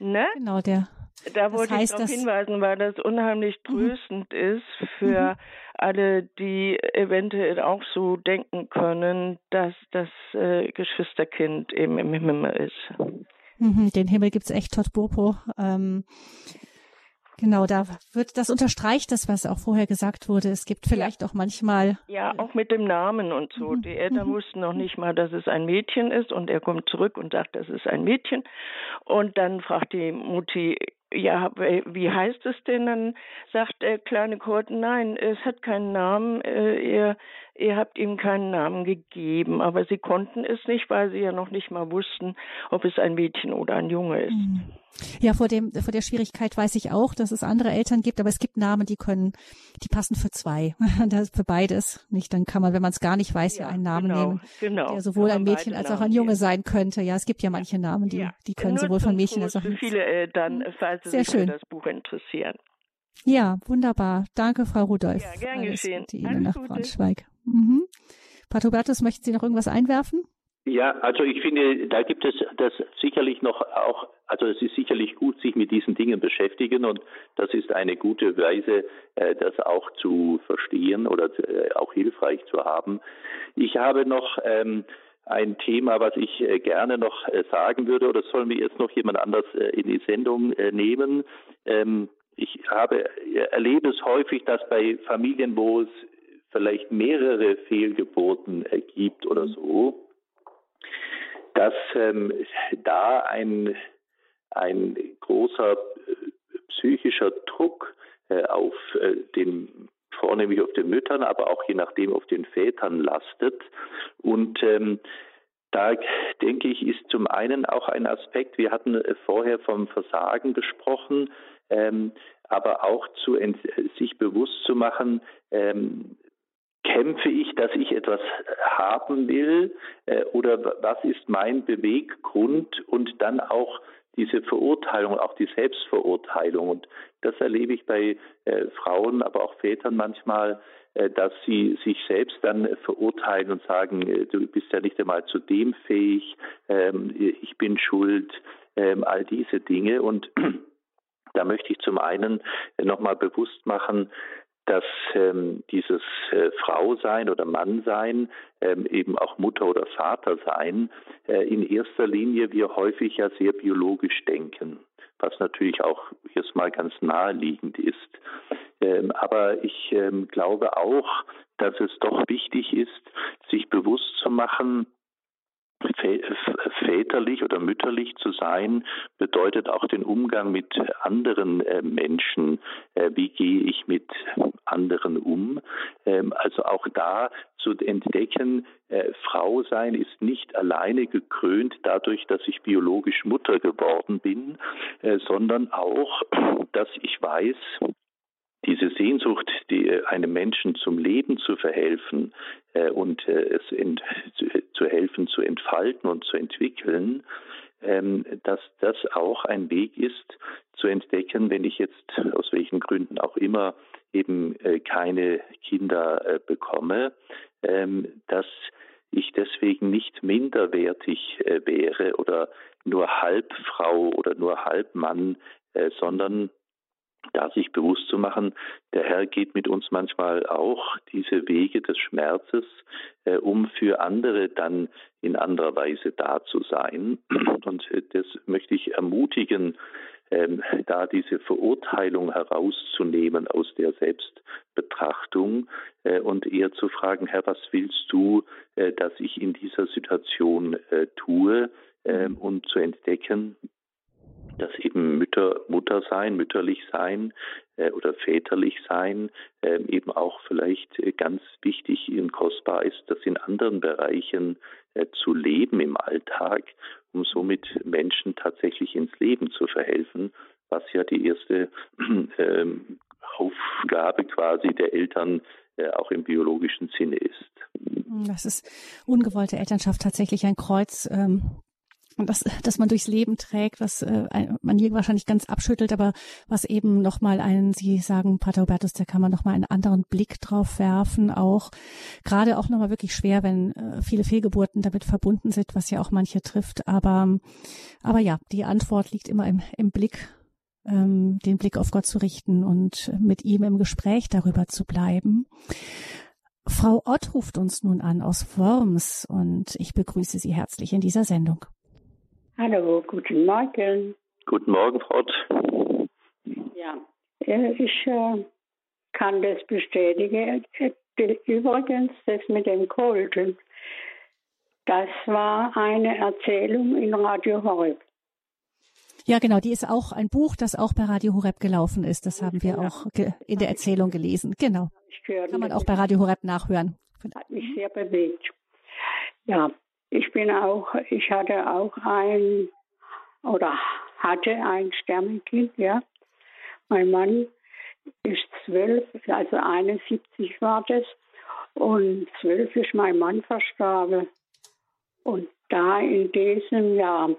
Ne? Genau, der da wollte das heißt, ich darauf hinweisen, weil das unheimlich mhm. tröstend mhm. ist für mhm. alle, die eventuell auch so denken können, dass das äh, Geschwisterkind eben im Himmel ist. Mhm, den Himmel gibt's echt tot Bopo. Ähm, Genau, da wird, das unterstreicht das, was auch vorher gesagt wurde. Es gibt vielleicht ja. auch manchmal. Ja, auch mit dem Namen und so. Mhm. Die Eltern mhm. wussten noch nicht mal, dass es ein Mädchen ist und er kommt zurück und sagt, das ist ein Mädchen. Und dann fragt die Mutti, ja, wie heißt es denn? Dann sagt der kleine Kurt, nein, es hat keinen Namen, äh, ihr, habt ihm keinen Namen gegeben. Aber sie konnten es nicht, weil sie ja noch nicht mal wussten, ob es ein Mädchen oder ein Junge ist. Mhm. Ja, vor dem, vor der Schwierigkeit weiß ich auch, dass es andere Eltern gibt, aber es gibt Namen, die können, die passen für zwei, für beides. Nicht, dann kann man, wenn man es gar nicht weiß, ja, ja einen Namen genau, nehmen, genau. der sowohl ein Mädchen als auch ein Junge sein könnte. Ja, es gibt ja manche Namen, die, ja, die können sowohl von Mädchen als auch. Für viele Eltern, hm, falls sie sich schön. für das Buch interessieren. Ja, wunderbar. Danke, Frau Rudolph. Ja, gern geschehen. Gute Ihnen nach Braunschweig. Mhm. Patobertus, möchten Sie noch irgendwas einwerfen? Ja, also ich finde, da gibt es das sicherlich noch auch, also es ist sicherlich gut, sich mit diesen Dingen beschäftigen und das ist eine gute Weise, äh, das auch zu verstehen oder äh, auch hilfreich zu haben. Ich habe noch ähm, ein Thema, was ich äh, gerne noch sagen würde, oder sollen wir jetzt noch jemand anders in die Sendung nehmen? Ähm, ich habe, erlebe es häufig, dass bei Familien, wo es vielleicht mehrere Fehlgeburten gibt oder so, dass ähm, da ein, ein großer äh, psychischer Druck äh, auf äh, den vornehmlich auf den Müttern, aber auch je nachdem auf den Vätern lastet. Und ähm, da denke ich, ist zum einen auch ein Aspekt, wir hatten äh, vorher vom Versagen gesprochen, ähm, aber auch zu sich bewusst zu machen, ähm, kämpfe ich, dass ich etwas haben will äh, oder was ist mein Beweggrund und dann auch diese Verurteilung, auch die Selbstverurteilung. Und das erlebe ich bei äh, Frauen, aber auch Vätern manchmal, äh, dass sie sich selbst dann verurteilen und sagen, äh, du bist ja nicht einmal zu dem fähig, ähm, ich bin schuld, ähm, all diese Dinge. Und da möchte ich zum einen nochmal bewusst machen, dass ähm, dieses äh, Frau sein oder Mann sein, ähm, eben auch Mutter oder Vater sein, äh, in erster Linie wir häufig ja sehr biologisch denken, was natürlich auch jetzt mal ganz naheliegend ist. Ähm, aber ich ähm, glaube auch, dass es doch wichtig ist, sich bewusst zu machen, väterlich oder mütterlich zu sein, bedeutet auch den Umgang mit anderen äh, Menschen. Äh, wie gehe ich mit anderen um? Ähm, also auch da zu entdecken, äh, Frau sein ist nicht alleine gekrönt dadurch, dass ich biologisch Mutter geworden bin, sondern auch, dass ich weiß, diese Sehnsucht, die äh, einem Menschen zum Leben zu verhelfen äh, und äh, es in, zu, zu, helfen zu entfalten und zu entwickeln, ähm, dass das auch ein Weg ist, zu entdecken, wenn ich jetzt aus welchen Gründen auch immer eben äh, keine Kinder äh, bekomme, ähm, dass ich deswegen nicht minderwertig äh, wäre oder nur halb Frau oder nur halb Mann, sondern da sich bewusst zu machen, der Herr geht mit uns manchmal auch diese Wege des Schmerzes, äh, um für andere dann in anderer Weise da zu sein. Und das möchte ich ermutigen, ähm, da diese Verurteilung herauszunehmen aus der Selbstbetrachtung äh, und eher zu fragen, Herr, was willst du, äh, dass ich in dieser Situation äh, tue? Ähm, und zu entdecken, dass eben Mütter, Mutter sein, mütterlich sein äh, oder väterlich sein äh, eben auch vielleicht äh, ganz wichtig und kostbar ist, das in anderen Bereichen äh, zu leben im Alltag, um somit Menschen tatsächlich ins Leben zu verhelfen, was ja die erste ähm, Aufgabe quasi der Eltern äh, auch im biologischen Sinne ist. Das ist ungewollte Elternschaft tatsächlich ein Kreuz, ähm, und das, dass man durchs Leben trägt, was äh, man hier wahrscheinlich ganz abschüttelt, aber was eben nochmal einen, Sie sagen, Pater Hubertus, da kann man nochmal einen anderen Blick drauf werfen, auch gerade auch nochmal wirklich schwer, wenn äh, viele Fehlgeburten damit verbunden sind, was ja auch manche trifft. Aber, aber ja, die Antwort liegt immer im, im Blick, ähm, den Blick auf Gott zu richten und mit ihm im Gespräch darüber zu bleiben. Frau Ott ruft uns nun an aus Worms und ich begrüße Sie herzlich in dieser Sendung. Hallo, guten Morgen. Guten Morgen, Frau. Ja, äh, ich äh, kann das bestätigen. Übrigens, das mit dem Kolten, das war eine Erzählung in Radio Horeb. Ja, genau, die ist auch ein Buch, das auch bei Radio Horeb gelaufen ist. Das haben wir auch in der Erzählung gelesen. Genau. Kann man auch bei Radio Horeb nachhören. Hat mich sehr bewegt. Ja, ich bin auch, ich hatte auch ein oder hatte ein Sternenkind, ja. Mein Mann ist zwölf, also 71 war das. Und zwölf ist mein Mann verstorben. Und da in diesem Jahr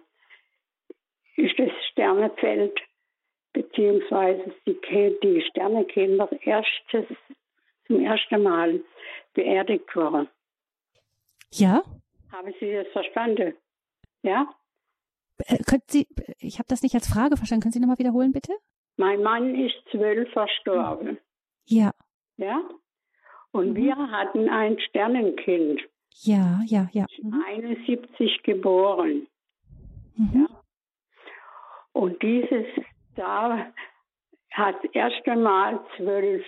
ist das Sternenfeld beziehungsweise die, die Sternekinder erstes, zum ersten Mal beerdigt worden. Ja? Haben Sie das verstanden? Ja? Äh, Sie, ich habe das nicht als Frage verstanden. Können Sie nochmal wiederholen, bitte? Mein Mann ist zwölf verstorben. Ja. Ja? Und Mhm. wir hatten ein Sternenkind, Ja, ja, ja. Mhm. 71 geboren. Mhm. Und dieses da hat erst einmal zwölf,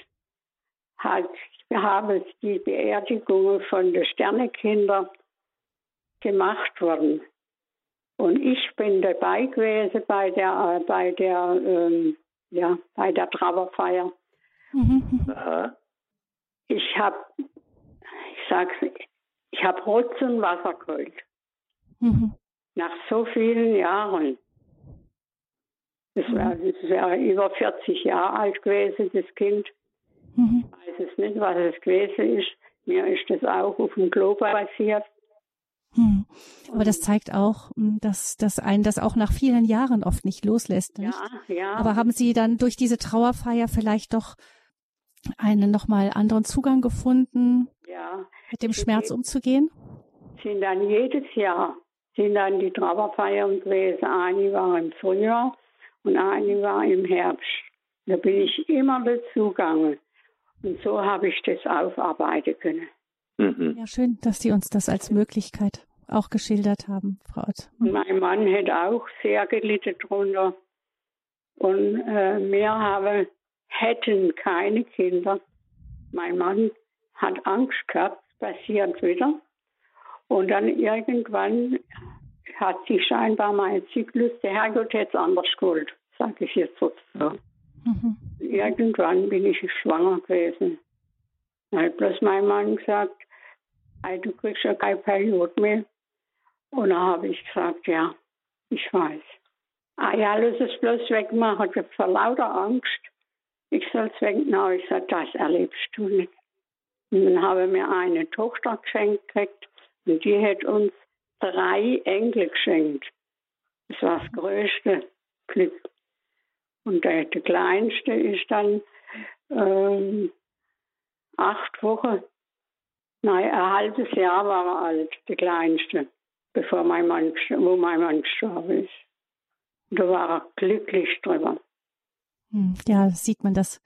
hat, haben die Beerdigungen von den Sternekindern gemacht worden. Und ich bin dabei gewesen bei der, äh, bei der, ähm, ja, bei der Trauerfeier. Mhm. mhm. Aha. Ich habe, ich sag's, ich habe Rotz und Wasser geholt. Mhm. Nach so vielen Jahren. Das wäre das wär über 40 Jahre alt gewesen, das Kind. Mhm. Ich weiß es nicht, was es gewesen ist. Mir ist das auch auf dem Klo passiert. Aber das zeigt auch, hm, dass, dass einen das auch nach vielen Jahren oft nicht loslässt. Nicht? Ja, ja. Aber haben Sie dann durch diese Trauerfeier vielleicht doch einen nochmal anderen Zugang gefunden, ja, mit dem Schmerz umzugehen? sind dann jedes Jahr sind dann die Trauerfeiern gewesen. Eine war im Frühjahr und eine war im Herbst. Da bin ich immer dazugegangen. Und so habe ich das aufarbeiten können. Mhm. Ja, schön, dass Sie uns das als Möglichkeit auch geschildert haben, Frau Ott. Und mein Mann hat auch sehr gelitten drunter. Und äh, wir haben, hätten keine Kinder. Mein Mann hat Angst gehabt, passiert wieder. Und dann irgendwann hat sich scheinbar mein Zyklus, der Herrgott hätte es anders gewollt, sage ich jetzt so. Mhm. Irgendwann bin ich schwanger gewesen. Da hat bloß mein Mann gesagt, "Ei, du kriegst ja keine Periode mehr. Und dann habe ich gesagt, ja, ich weiß. Ah ja, lass es bloß wegmachen. Ich habe vor lauter Angst. Ich soll es wegnehmen. Ich sage, das erlebst du nicht. Und dann haben wir eine Tochter geschenkt gekriegt und die hat uns drei Enkel geschenkt. Das war das größte Glück. Und der, der kleinste ist dann ähm, acht Wochen, nein, ein halbes Jahr war er alt, der kleinste, bevor mein Mann, wo mein Mann gestorben ist. Da war er glücklich drüber. Hm, Ja, sieht man, dass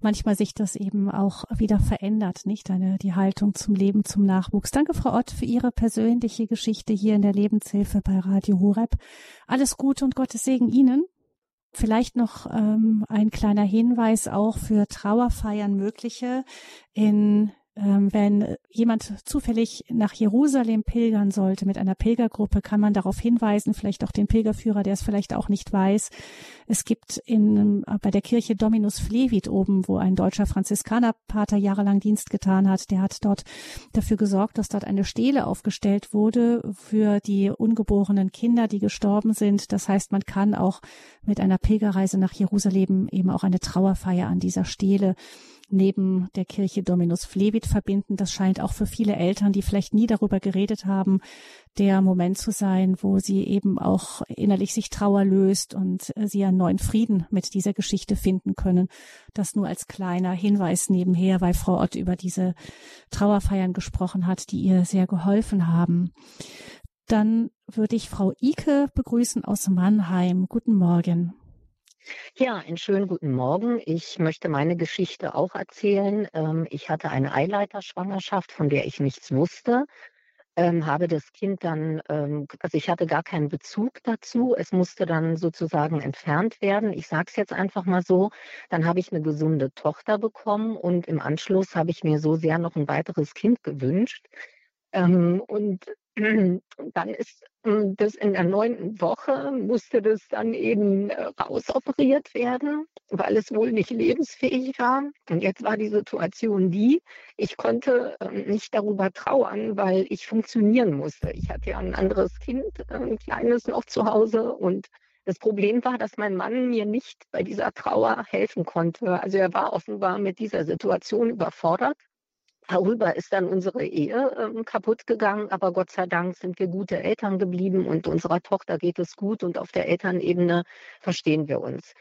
manchmal sich das eben auch wieder verändert, nicht? Eine, die Haltung zum Leben, zum Nachwuchs. Danke, Frau Ott, für Ihre persönliche Geschichte hier in der Lebenshilfe bei Radio Horeb. Alles Gute und Gottes Segen Ihnen. Vielleicht noch ähm, ein kleiner Hinweis auch für Trauerfeiern mögliche. In wenn jemand zufällig nach Jerusalem pilgern sollte mit einer Pilgergruppe, kann man darauf hinweisen, vielleicht auch den Pilgerführer, der es vielleicht auch nicht weiß. Es gibt in, bei der Kirche Dominus Flevit oben, wo ein deutscher Franziskanerpater jahrelang Dienst getan hat, der hat dort dafür gesorgt, dass dort eine Stele aufgestellt wurde für die ungeborenen Kinder, die gestorben sind. Das heißt, man kann auch mit einer Pilgerreise nach Jerusalem eben auch eine Trauerfeier an dieser Stele neben der Kirche Dominus Flevit verbinden. Das scheint auch für viele Eltern, die vielleicht nie darüber geredet haben, der Moment zu sein, wo sie eben auch innerlich sich Trauer löst und äh, sie einen neuen Frieden mit dieser Geschichte finden können. Das nur als kleiner Hinweis nebenher, weil Frau Ott über diese Trauerfeiern gesprochen hat, die ihr sehr geholfen haben. Dann würde ich Frau Ike begrüßen aus Mannheim. Guten Morgen. Ja, einen schönen guten Morgen. Ich möchte meine Geschichte auch erzählen. Ähm, ich hatte eine Eileiterschwangerschaft, von der ich nichts wusste. Ähm, habe das Kind dann, ähm, also ich hatte gar keinen Bezug dazu. Es musste dann sozusagen entfernt werden. Ich sage es jetzt einfach mal so. Dann habe ich eine gesunde Tochter bekommen und im Anschluss habe ich mir so sehr noch ein weiteres Kind gewünscht. Und dann ist das in der neunten Woche, musste das dann eben äh, rausoperiert werden, weil es wohl nicht lebensfähig war. Und jetzt war die Situation die, ich konnte ähm, nicht darüber trauern, weil ich funktionieren musste. Ich hatte ja ein anderes Kind, ein kleines noch zu Hause und das Problem war, dass mein Mann mir nicht bei dieser Trauer helfen konnte. Also er war offenbar mit dieser Situation überfordert. Darüber ist dann unsere Ehe ähm, kaputt gegangen, aber Gott sei Dank sind wir gute Eltern geblieben und unserer Tochter geht es gut und auf der Elternebene verstehen wir uns.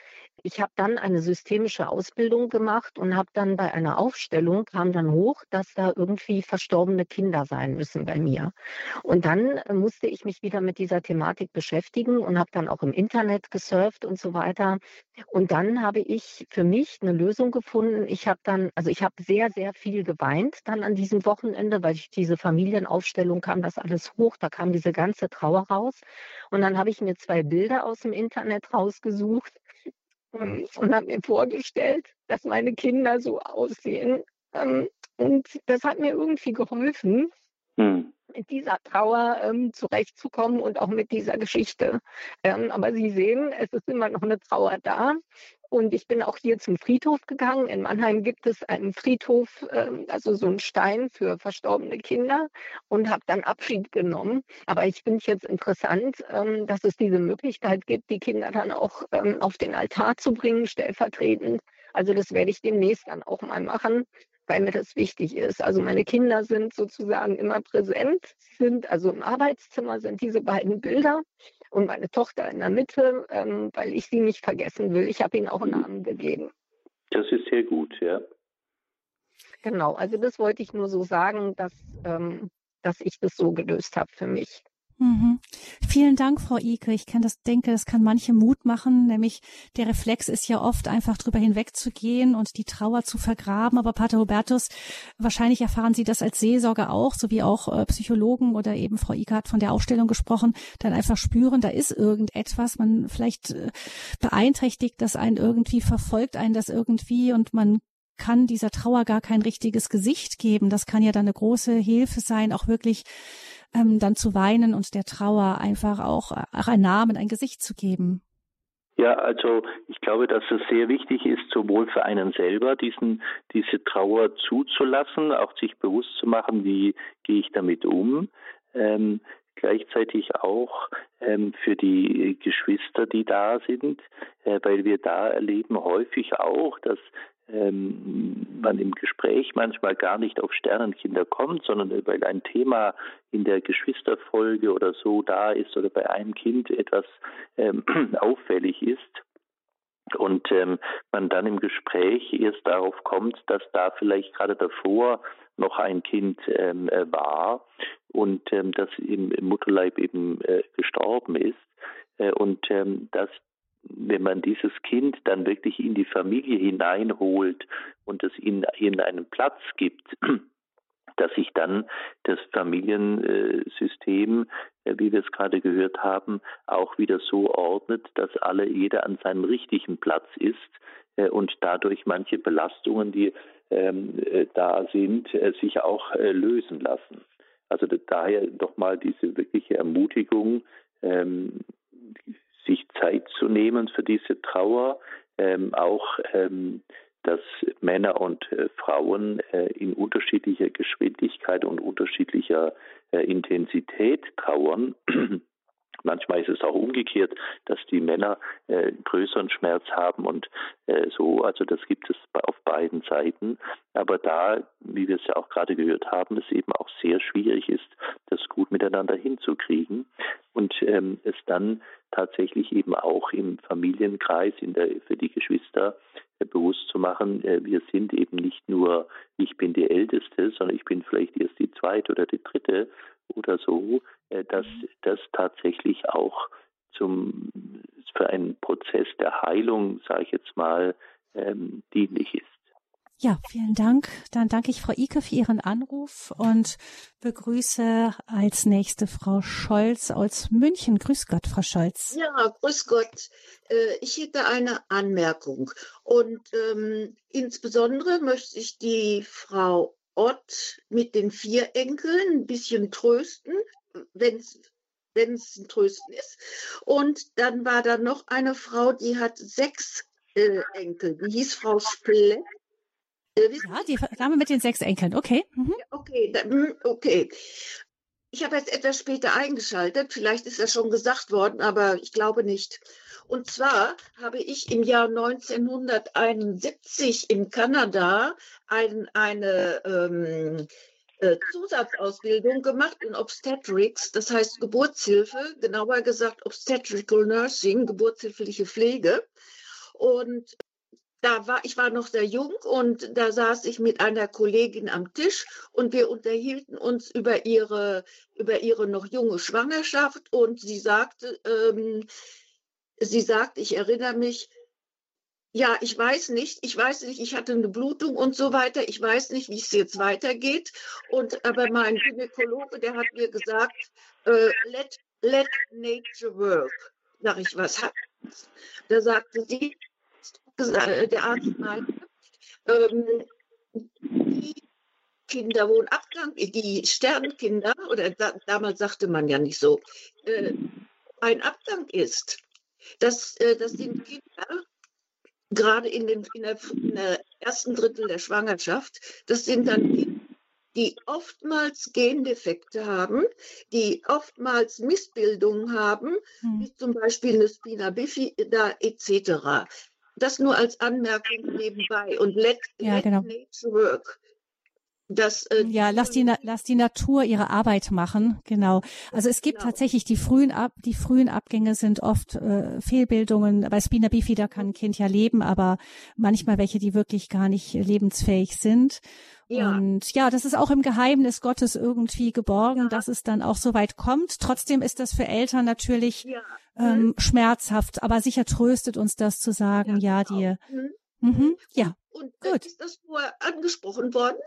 Ich habe dann eine systemische Ausbildung gemacht und habe dann bei einer Aufstellung kam dann hoch, dass da irgendwie verstorbene Kinder sein müssen bei mir. Und dann äh, musste ich mich wieder mit dieser Thematik beschäftigen und habe dann auch im Internet gesurft und so weiter. Und dann habe ich für mich eine Lösung gefunden. Ich habe dann, also ich habe sehr, sehr viel geweint dann an diesem Wochenende, weil ich diese Familienaufstellung kam das alles hoch, da kam diese ganze Trauer raus. Und dann habe ich mir zwei Bilder aus dem Internet rausgesucht und, und habe mir vorgestellt, dass meine Kinder so aussehen. Ähm, und das hat mir irgendwie geholfen, hm. Mit dieser Trauer ähm, zurechtzukommen und auch mit dieser Geschichte. Ähm, aber Sie sehen, es ist immer noch eine Trauer da. Und ich bin auch hier zum Friedhof gegangen. In Mannheim gibt es einen Friedhof, ähm, also so einen Stein für verstorbene Kinder und habe dann Abschied genommen. Aber ich finde es jetzt interessant, ähm, dass es diese Möglichkeit gibt, die Kinder dann auch ähm, auf den Altar zu bringen, stellvertretend. Also das werde ich demnächst dann auch mal machen weil mir das wichtig ist. Also meine Kinder sind sozusagen immer präsent, sind also im Arbeitszimmer sind diese beiden Bilder und meine Tochter in der Mitte, ähm, weil ich sie nicht vergessen will. Ich habe ihnen auch einen Namen gegeben. Das ist sehr gut, ja. Genau, also das wollte ich nur so sagen, dass, ähm, dass ich das so gelöst habe für mich. Mhm. Vielen Dank, Frau Ike. Ich kann das denke, das kann manche Mut machen, nämlich der Reflex ist ja oft einfach drüber hinwegzugehen und die Trauer zu vergraben. Aber Pater Hubertus, wahrscheinlich erfahren Sie das als Seelsorger auch, so wie auch äh, Psychologen oder eben Frau Ike hat von der Aufstellung gesprochen, dann einfach spüren, da ist irgendetwas, man vielleicht äh, beeinträchtigt das einen irgendwie, verfolgt einen das irgendwie und man kann dieser Trauer gar kein richtiges Gesicht geben. Das kann ja dann eine große Hilfe sein, auch wirklich ähm, dann zu weinen und der Trauer einfach auch, auch einen Namen, ein Gesicht zu geben. Ja, also ich glaube, dass es sehr wichtig ist, sowohl für einen selber diesen, diese Trauer zuzulassen, auch sich bewusst zu machen, wie gehe ich damit um. Ähm, gleichzeitig auch ähm, für die Geschwister, die da sind, äh, weil wir da erleben häufig auch, dass ähm, man im Gespräch manchmal gar nicht auf Sternenkinder kommt, sondern weil ein Thema in der Geschwisterfolge oder so da ist oder bei einem Kind etwas ähm, auffällig ist. Und ähm, man dann im Gespräch erst darauf kommt, dass da vielleicht gerade davor noch ein Kind ähm, äh, war und ähm, das im, im Mutterleib eben äh, gestorben ist. Äh, und ähm, dass wenn man dieses Kind dann wirklich in die Familie hineinholt und es ihnen, ihnen einen Platz gibt, dass sich dann das Familiensystem, äh, wie wir es gerade gehört haben, auch wieder so ordnet, dass alle jeder an seinem richtigen Platz ist äh, und dadurch manche Belastungen, die ähm, äh, da sind, sich auch lösen lassen. Also daher doch mal diese wirkliche Ermutigung, ähm, sich Zeit zu nehmen für diese Trauer, ähm, auch ähm, dass Männer und äh, Frauen äh, in unterschiedlicher Geschwindigkeit und unterschiedlicher äh, Intensität trauern. Manchmal ist es auch umgekehrt, dass die Männer äh, größeren Schmerz haben und äh, so. Also das gibt es auf beiden Seiten. Aber da, wie wir es ja auch gerade gehört haben, es eben auch sehr schwierig ist, das gut miteinander hinzukriegen und ähm, es dann tatsächlich eben auch im Familienkreis, in der, für die Geschwister äh, bewusst zu machen, äh, wir sind eben nicht nur, ich bin die Älteste, sondern ich bin vielleicht erst die Zweite oder die Dritte oder so, äh, dass mhm. das tatsächlich auch zum, für einen Prozess der Heilung, sage ich jetzt mal, ähm, dienlich ist. Ja, vielen Dank. Dann danke ich Frau Ike für Ihren Anruf und begrüße als nächste Frau Scholz aus München. Grüß Gott, Frau Scholz. Ja, grüß Gott. Äh, ich hätte eine Anmerkung und ähm, insbesondere möchte ich die Frau Ott mit den vier Enkeln ein bisschen trösten, wenn es wenn es ein Trösten ist. Und dann war da noch eine Frau, die hat sechs äh, Enkel. Die hieß Frau Splett. Äh, ja, die Dame mit den sechs Enkeln, okay. Mhm. Okay, hm, okay. Ich habe jetzt etwas später eingeschaltet, vielleicht ist das schon gesagt worden, aber ich glaube nicht. Und zwar habe ich im Jahr 1971 in Kanada ein, eine ähm, äh, Zusatzausbildung gemacht in Obstetrics, das heißt Geburtshilfe, genauer gesagt Obstetrical Nursing, geburtshilfliche Pflege. Und da war, ich war noch sehr jung und da saß ich mit einer Kollegin am Tisch und wir unterhielten uns über ihre, über ihre noch junge Schwangerschaft und sie sagte, ähm, sie sagt, ich erinnere mich, ja, ich weiß nicht, ich weiß nicht, ich hatte eine Blutung und so weiter, ich weiß nicht, wie es jetzt weitergeht. Und aber mein Gynäkologe, der hat mir gesagt, äh, let, let nature work. Sag ich, was hat? Da sagte sie, der Arzt meinte, ähm, die Kinder, wo ein Abgang, die Sternkinder, oder da, damals sagte man ja nicht so, äh, ein Abgang ist. Das, äh, das sind Kinder, gerade in, den, in, der, in der ersten Drittel der Schwangerschaft, das sind dann Kinder, die oftmals Gendefekte haben, die oftmals Missbildungen haben, hm. wie zum Beispiel eine Spina bifida etc. Das nur als Anmerkung nebenbei. Und let, ja, let genau. nature work. Das, äh, ja, lass die, lass die Natur ihre Arbeit machen, genau. Also es gibt genau. tatsächlich die frühen Ab, die frühen Abgänge sind oft äh, Fehlbildungen. Bei Spina bifida kann ein Kind ja leben, aber manchmal welche, die wirklich gar nicht lebensfähig sind. Ja. Und ja, das ist auch im Geheimnis Gottes irgendwie geborgen, ja. dass es dann auch so weit kommt. Trotzdem ist das für Eltern natürlich ja. ähm, mhm. schmerzhaft, aber sicher tröstet uns das zu sagen, ja, die, mhm. Mhm, ja. Und äh, gut. ist das vorher angesprochen worden?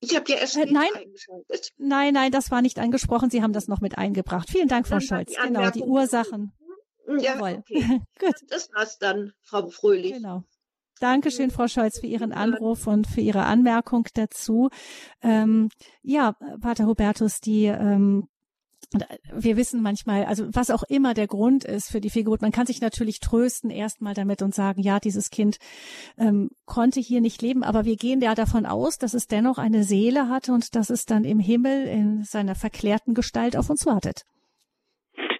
Ich habe ja erst äh, nein, eingeschaltet. Nein, nein, das war nicht angesprochen. Sie haben das noch mit eingebracht. Vielen Dank, Frau Scholz. Die genau, die Ursachen. Ja, Jawohl. Okay. Gut. Das war's dann, Frau Fröhlich. Genau. Dankeschön, Frau Scholz, für Ihren Anruf und für Ihre Anmerkung dazu. Ähm, ja, Pater Hubertus, die ähm, wir wissen manchmal, also was auch immer der Grund ist für die Fehlgeburt, man kann sich natürlich trösten erstmal damit und sagen, ja, dieses Kind ähm, konnte hier nicht leben, aber wir gehen ja davon aus, dass es dennoch eine Seele hatte und dass es dann im Himmel in seiner verklärten Gestalt auf uns wartet.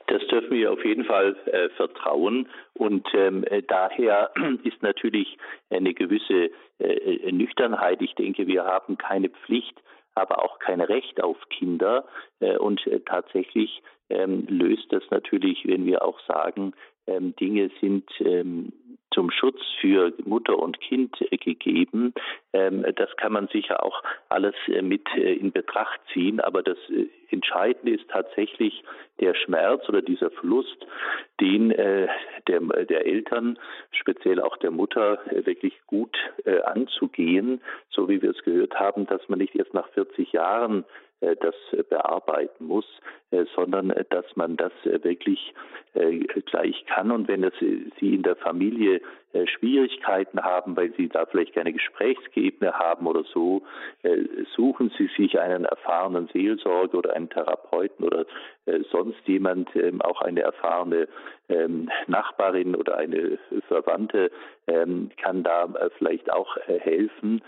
Das dürfen wir auf jeden Fall äh, vertrauen. Und ähm, äh, daher ist natürlich eine gewisse äh, äh, Nüchternheit. Ich denke, wir haben keine Pflicht, aber auch kein Recht auf Kinder. Äh, und äh, tatsächlich ähm, löst das natürlich, wenn wir auch sagen, ähm, Dinge sind ähm, zum Schutz für Mutter und Kind äh, gegeben. Ähm, das kann man sicher auch alles äh, mit äh, in Betracht ziehen, aber das Entscheidende ist tatsächlich der Schmerz oder dieser Verlust, den der, Eltern, speziell auch der Mutter, wirklich gut anzugehen, so wie wir es gehört haben, dass man nicht erst nach 40 Jahren das bearbeiten muss, äh, sondern äh, dass man das wirklich gleich kann. Und wenn es Sie in der Familie Schwierigkeiten haben, weil Sie da vielleicht keine Gesprächsgebene haben oder so, suchen Sie sich einen erfahrenen Seelsorger oder einen Therapeuten oder sonst jemand, ähm, auch eine erfahrene ähm, Nachbarin oder eine Verwandte ähm, kann da vielleicht auch helfen.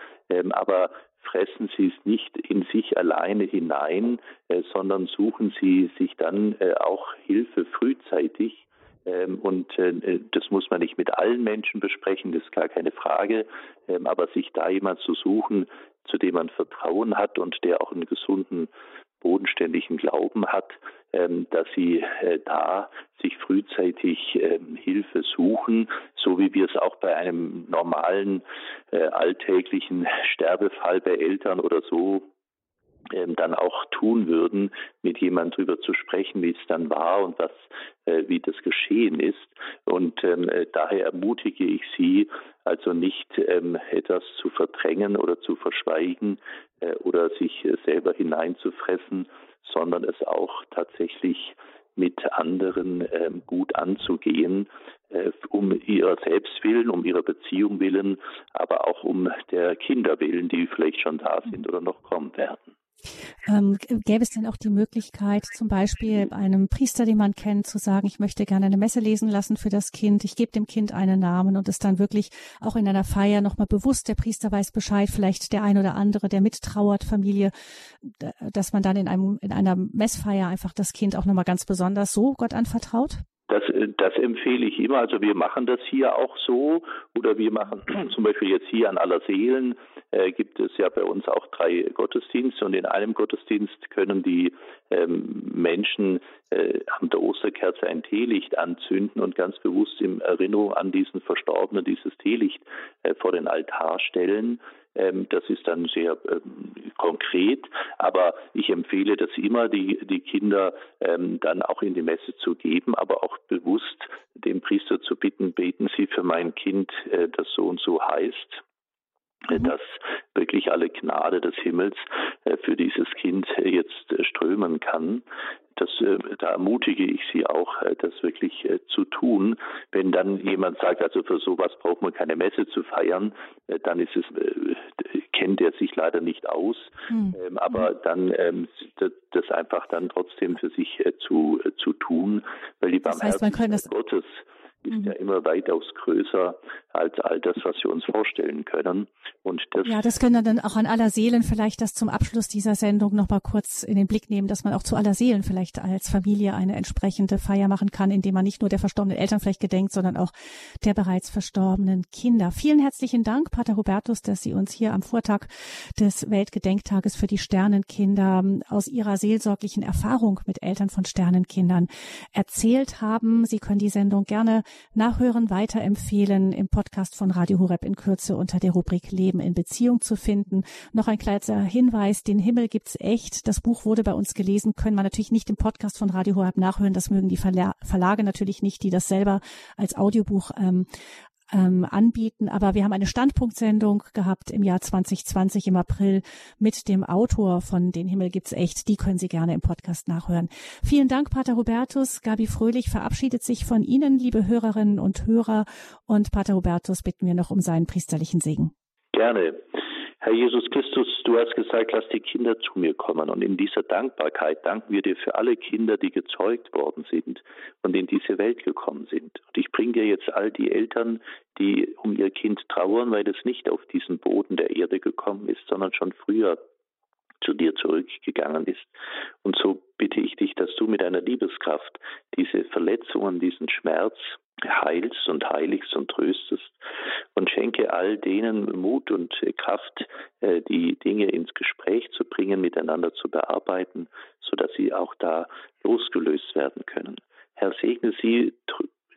Aber fressen Sie es nicht in sich alleine hinein, äh, sondern suchen Sie sich dann äh, auch Hilfe frühzeitig. Ähm, und äh, das muss man nicht mit allen Menschen besprechen, das ist gar keine Frage. Ähm, aber sich da jemand zu suchen, zu dem man Vertrauen hat und der auch einen gesunden bodenständigen Glauben hat, ähm, dass sie äh, da sich frühzeitig ähm, Hilfe suchen, so wie wir es auch bei einem normalen äh, alltäglichen Sterbefall bei Eltern oder so ähm, dann auch tun würden, mit jemandem darüber zu sprechen, wie es dann war und was, äh, wie das geschehen ist. Und daher ermutige ich Sie, also nicht etwas zu verdrängen oder zu verschweigen oder sich äh, selber hineinzufressen, sondern es auch tatsächlich mit anderen ähm, gut anzugehen, äh, um ihrer selbst willen, um ihrer Beziehung willen, aber auch um der Kinder willen, die vielleicht schon da sind oder noch kommen werden. Ähm, gäbe es denn auch die Möglichkeit, zum Beispiel einem Priester, den man kennt, zu sagen, ich möchte gerne eine Messe lesen lassen für das Kind, ich gebe dem Kind einen Namen und es dann wirklich auch in einer Feier nochmal bewusst, der Priester weiß Bescheid, vielleicht der ein oder andere, der mittrauert, Familie, dass man dann in einem, in einer Messfeier einfach das Kind auch nochmal ganz besonders so Gott anvertraut? Das, das empfehle ich immer. Also wir machen das hier auch so oder wir machen zum Beispiel jetzt hier an aller Seelen äh, gibt es ja bei uns auch drei Gottesdienste und in einem Gottesdienst können die ähm, Menschen äh, an der Osterkerze ein Teelicht anzünden und ganz bewusst in Erinnerung an diesen Verstorbenen dieses Teelicht äh, vor den Altar stellen. Ähm, das ist dann sehr ähm, konkret, aber ich empfehle das immer, die, die Kinder ähm, dann auch in die Messe zu geben, aber auch bewusst den Priester zu bitten, beten Sie für mein Kind, äh, das so und so heißt mhm. dass wirklich alle Gnade des Himmels äh, für dieses Kind jetzt äh, strömen kann das, äh, da ermutige ich Sie auch, äh, das wirklich äh, zu tun. Wenn dann jemand sagt, also für sowas braucht man keine Messe zu feiern, dann ist es, kennt er sich leider nicht aus. Hm. Ähm, aber hm. dann ähm, das einfach dann trotzdem für sich zu, zu tun, weil die das heißt, Barmherzigkeit Gottes ist mhm. ja immer weitaus größer als all das, was wir uns vorstellen können. Und das ja, das können wir dann auch an aller Seelen vielleicht das zum Abschluss dieser Sendung noch mal kurz in den Blick nehmen, dass man auch zu aller Seelen vielleicht als Familie eine entsprechende Feier machen kann, indem man nicht nur der verstorbenen Eltern vielleicht gedenkt, sondern auch der bereits verstorbenen Kinder. Vielen herzlichen Dank, Pater Hubertus, dass Sie uns hier am Vortag des Weltgedenktages für die Sternenkinder aus Ihrer seelsorglichen Erfahrung mit Eltern von Sternenkindern erzählt haben. Sie können die Sendung gerne nachhören, weiterempfehlen im Podcast von Radio Horeb in Kürze unter der Rubrik Leben in Beziehung zu finden. Noch ein kleiner Hinweis, den Himmel gibt's echt. Das Buch wurde bei uns gelesen, können wir natürlich nicht im Podcast von Radio Horeb nachhören. Das mögen die Verlage natürlich nicht, die das selber als Audiobuch ähm, ähm, anbieten. Aber wir haben eine Standpunktsendung gehabt im Jahr 2020 im April mit dem Autor von Den Himmel gibt's echt. Die können Sie gerne im Podcast nachhören. Vielen Dank, Pater Hubertus. Gabi Fröhlich verabschiedet sich von Ihnen, liebe Hörerinnen und Hörer. Und Pater Hubertus bitten wir noch um seinen priesterlichen Segen. Gerne. Herr Jesus Christus, du hast gesagt, lass die Kinder zu mir kommen. Und in dieser Dankbarkeit danken wir dir für alle Kinder, die gezeugt worden sind und in diese Welt gekommen sind. Und ich bringe dir jetzt all die Eltern, die um ihr Kind trauern, weil es nicht auf diesen Boden der Erde gekommen ist, sondern schon früher zu dir zurückgegangen ist. Und so bitte ich dich, dass du mit deiner Liebeskraft diese Verletzungen, diesen Schmerz heilst und heiligst und tröstest und schenke all denen Mut und Kraft, äh, die Dinge ins Gespräch zu bringen, miteinander zu bearbeiten, so dass sie auch da losgelöst werden können. Herr, segne sie,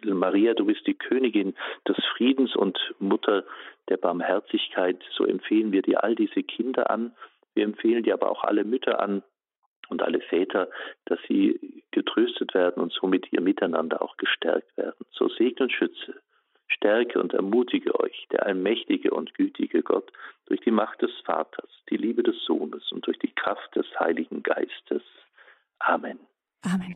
Maria, du bist die Königin des Friedens und Mutter der Barmherzigkeit. So empfehlen wir dir all diese Kinder an. Wir empfehlen dir aber auch alle Mütter an, und alle Väter, dass sie getröstet werden und somit ihr Miteinander auch gestärkt werden. So segne und schütze, stärke und ermutige euch, der allmächtige und gütige Gott, durch die Macht des Vaters, die Liebe des Sohnes und durch die Kraft des Heiligen Geistes. Amen. Amen.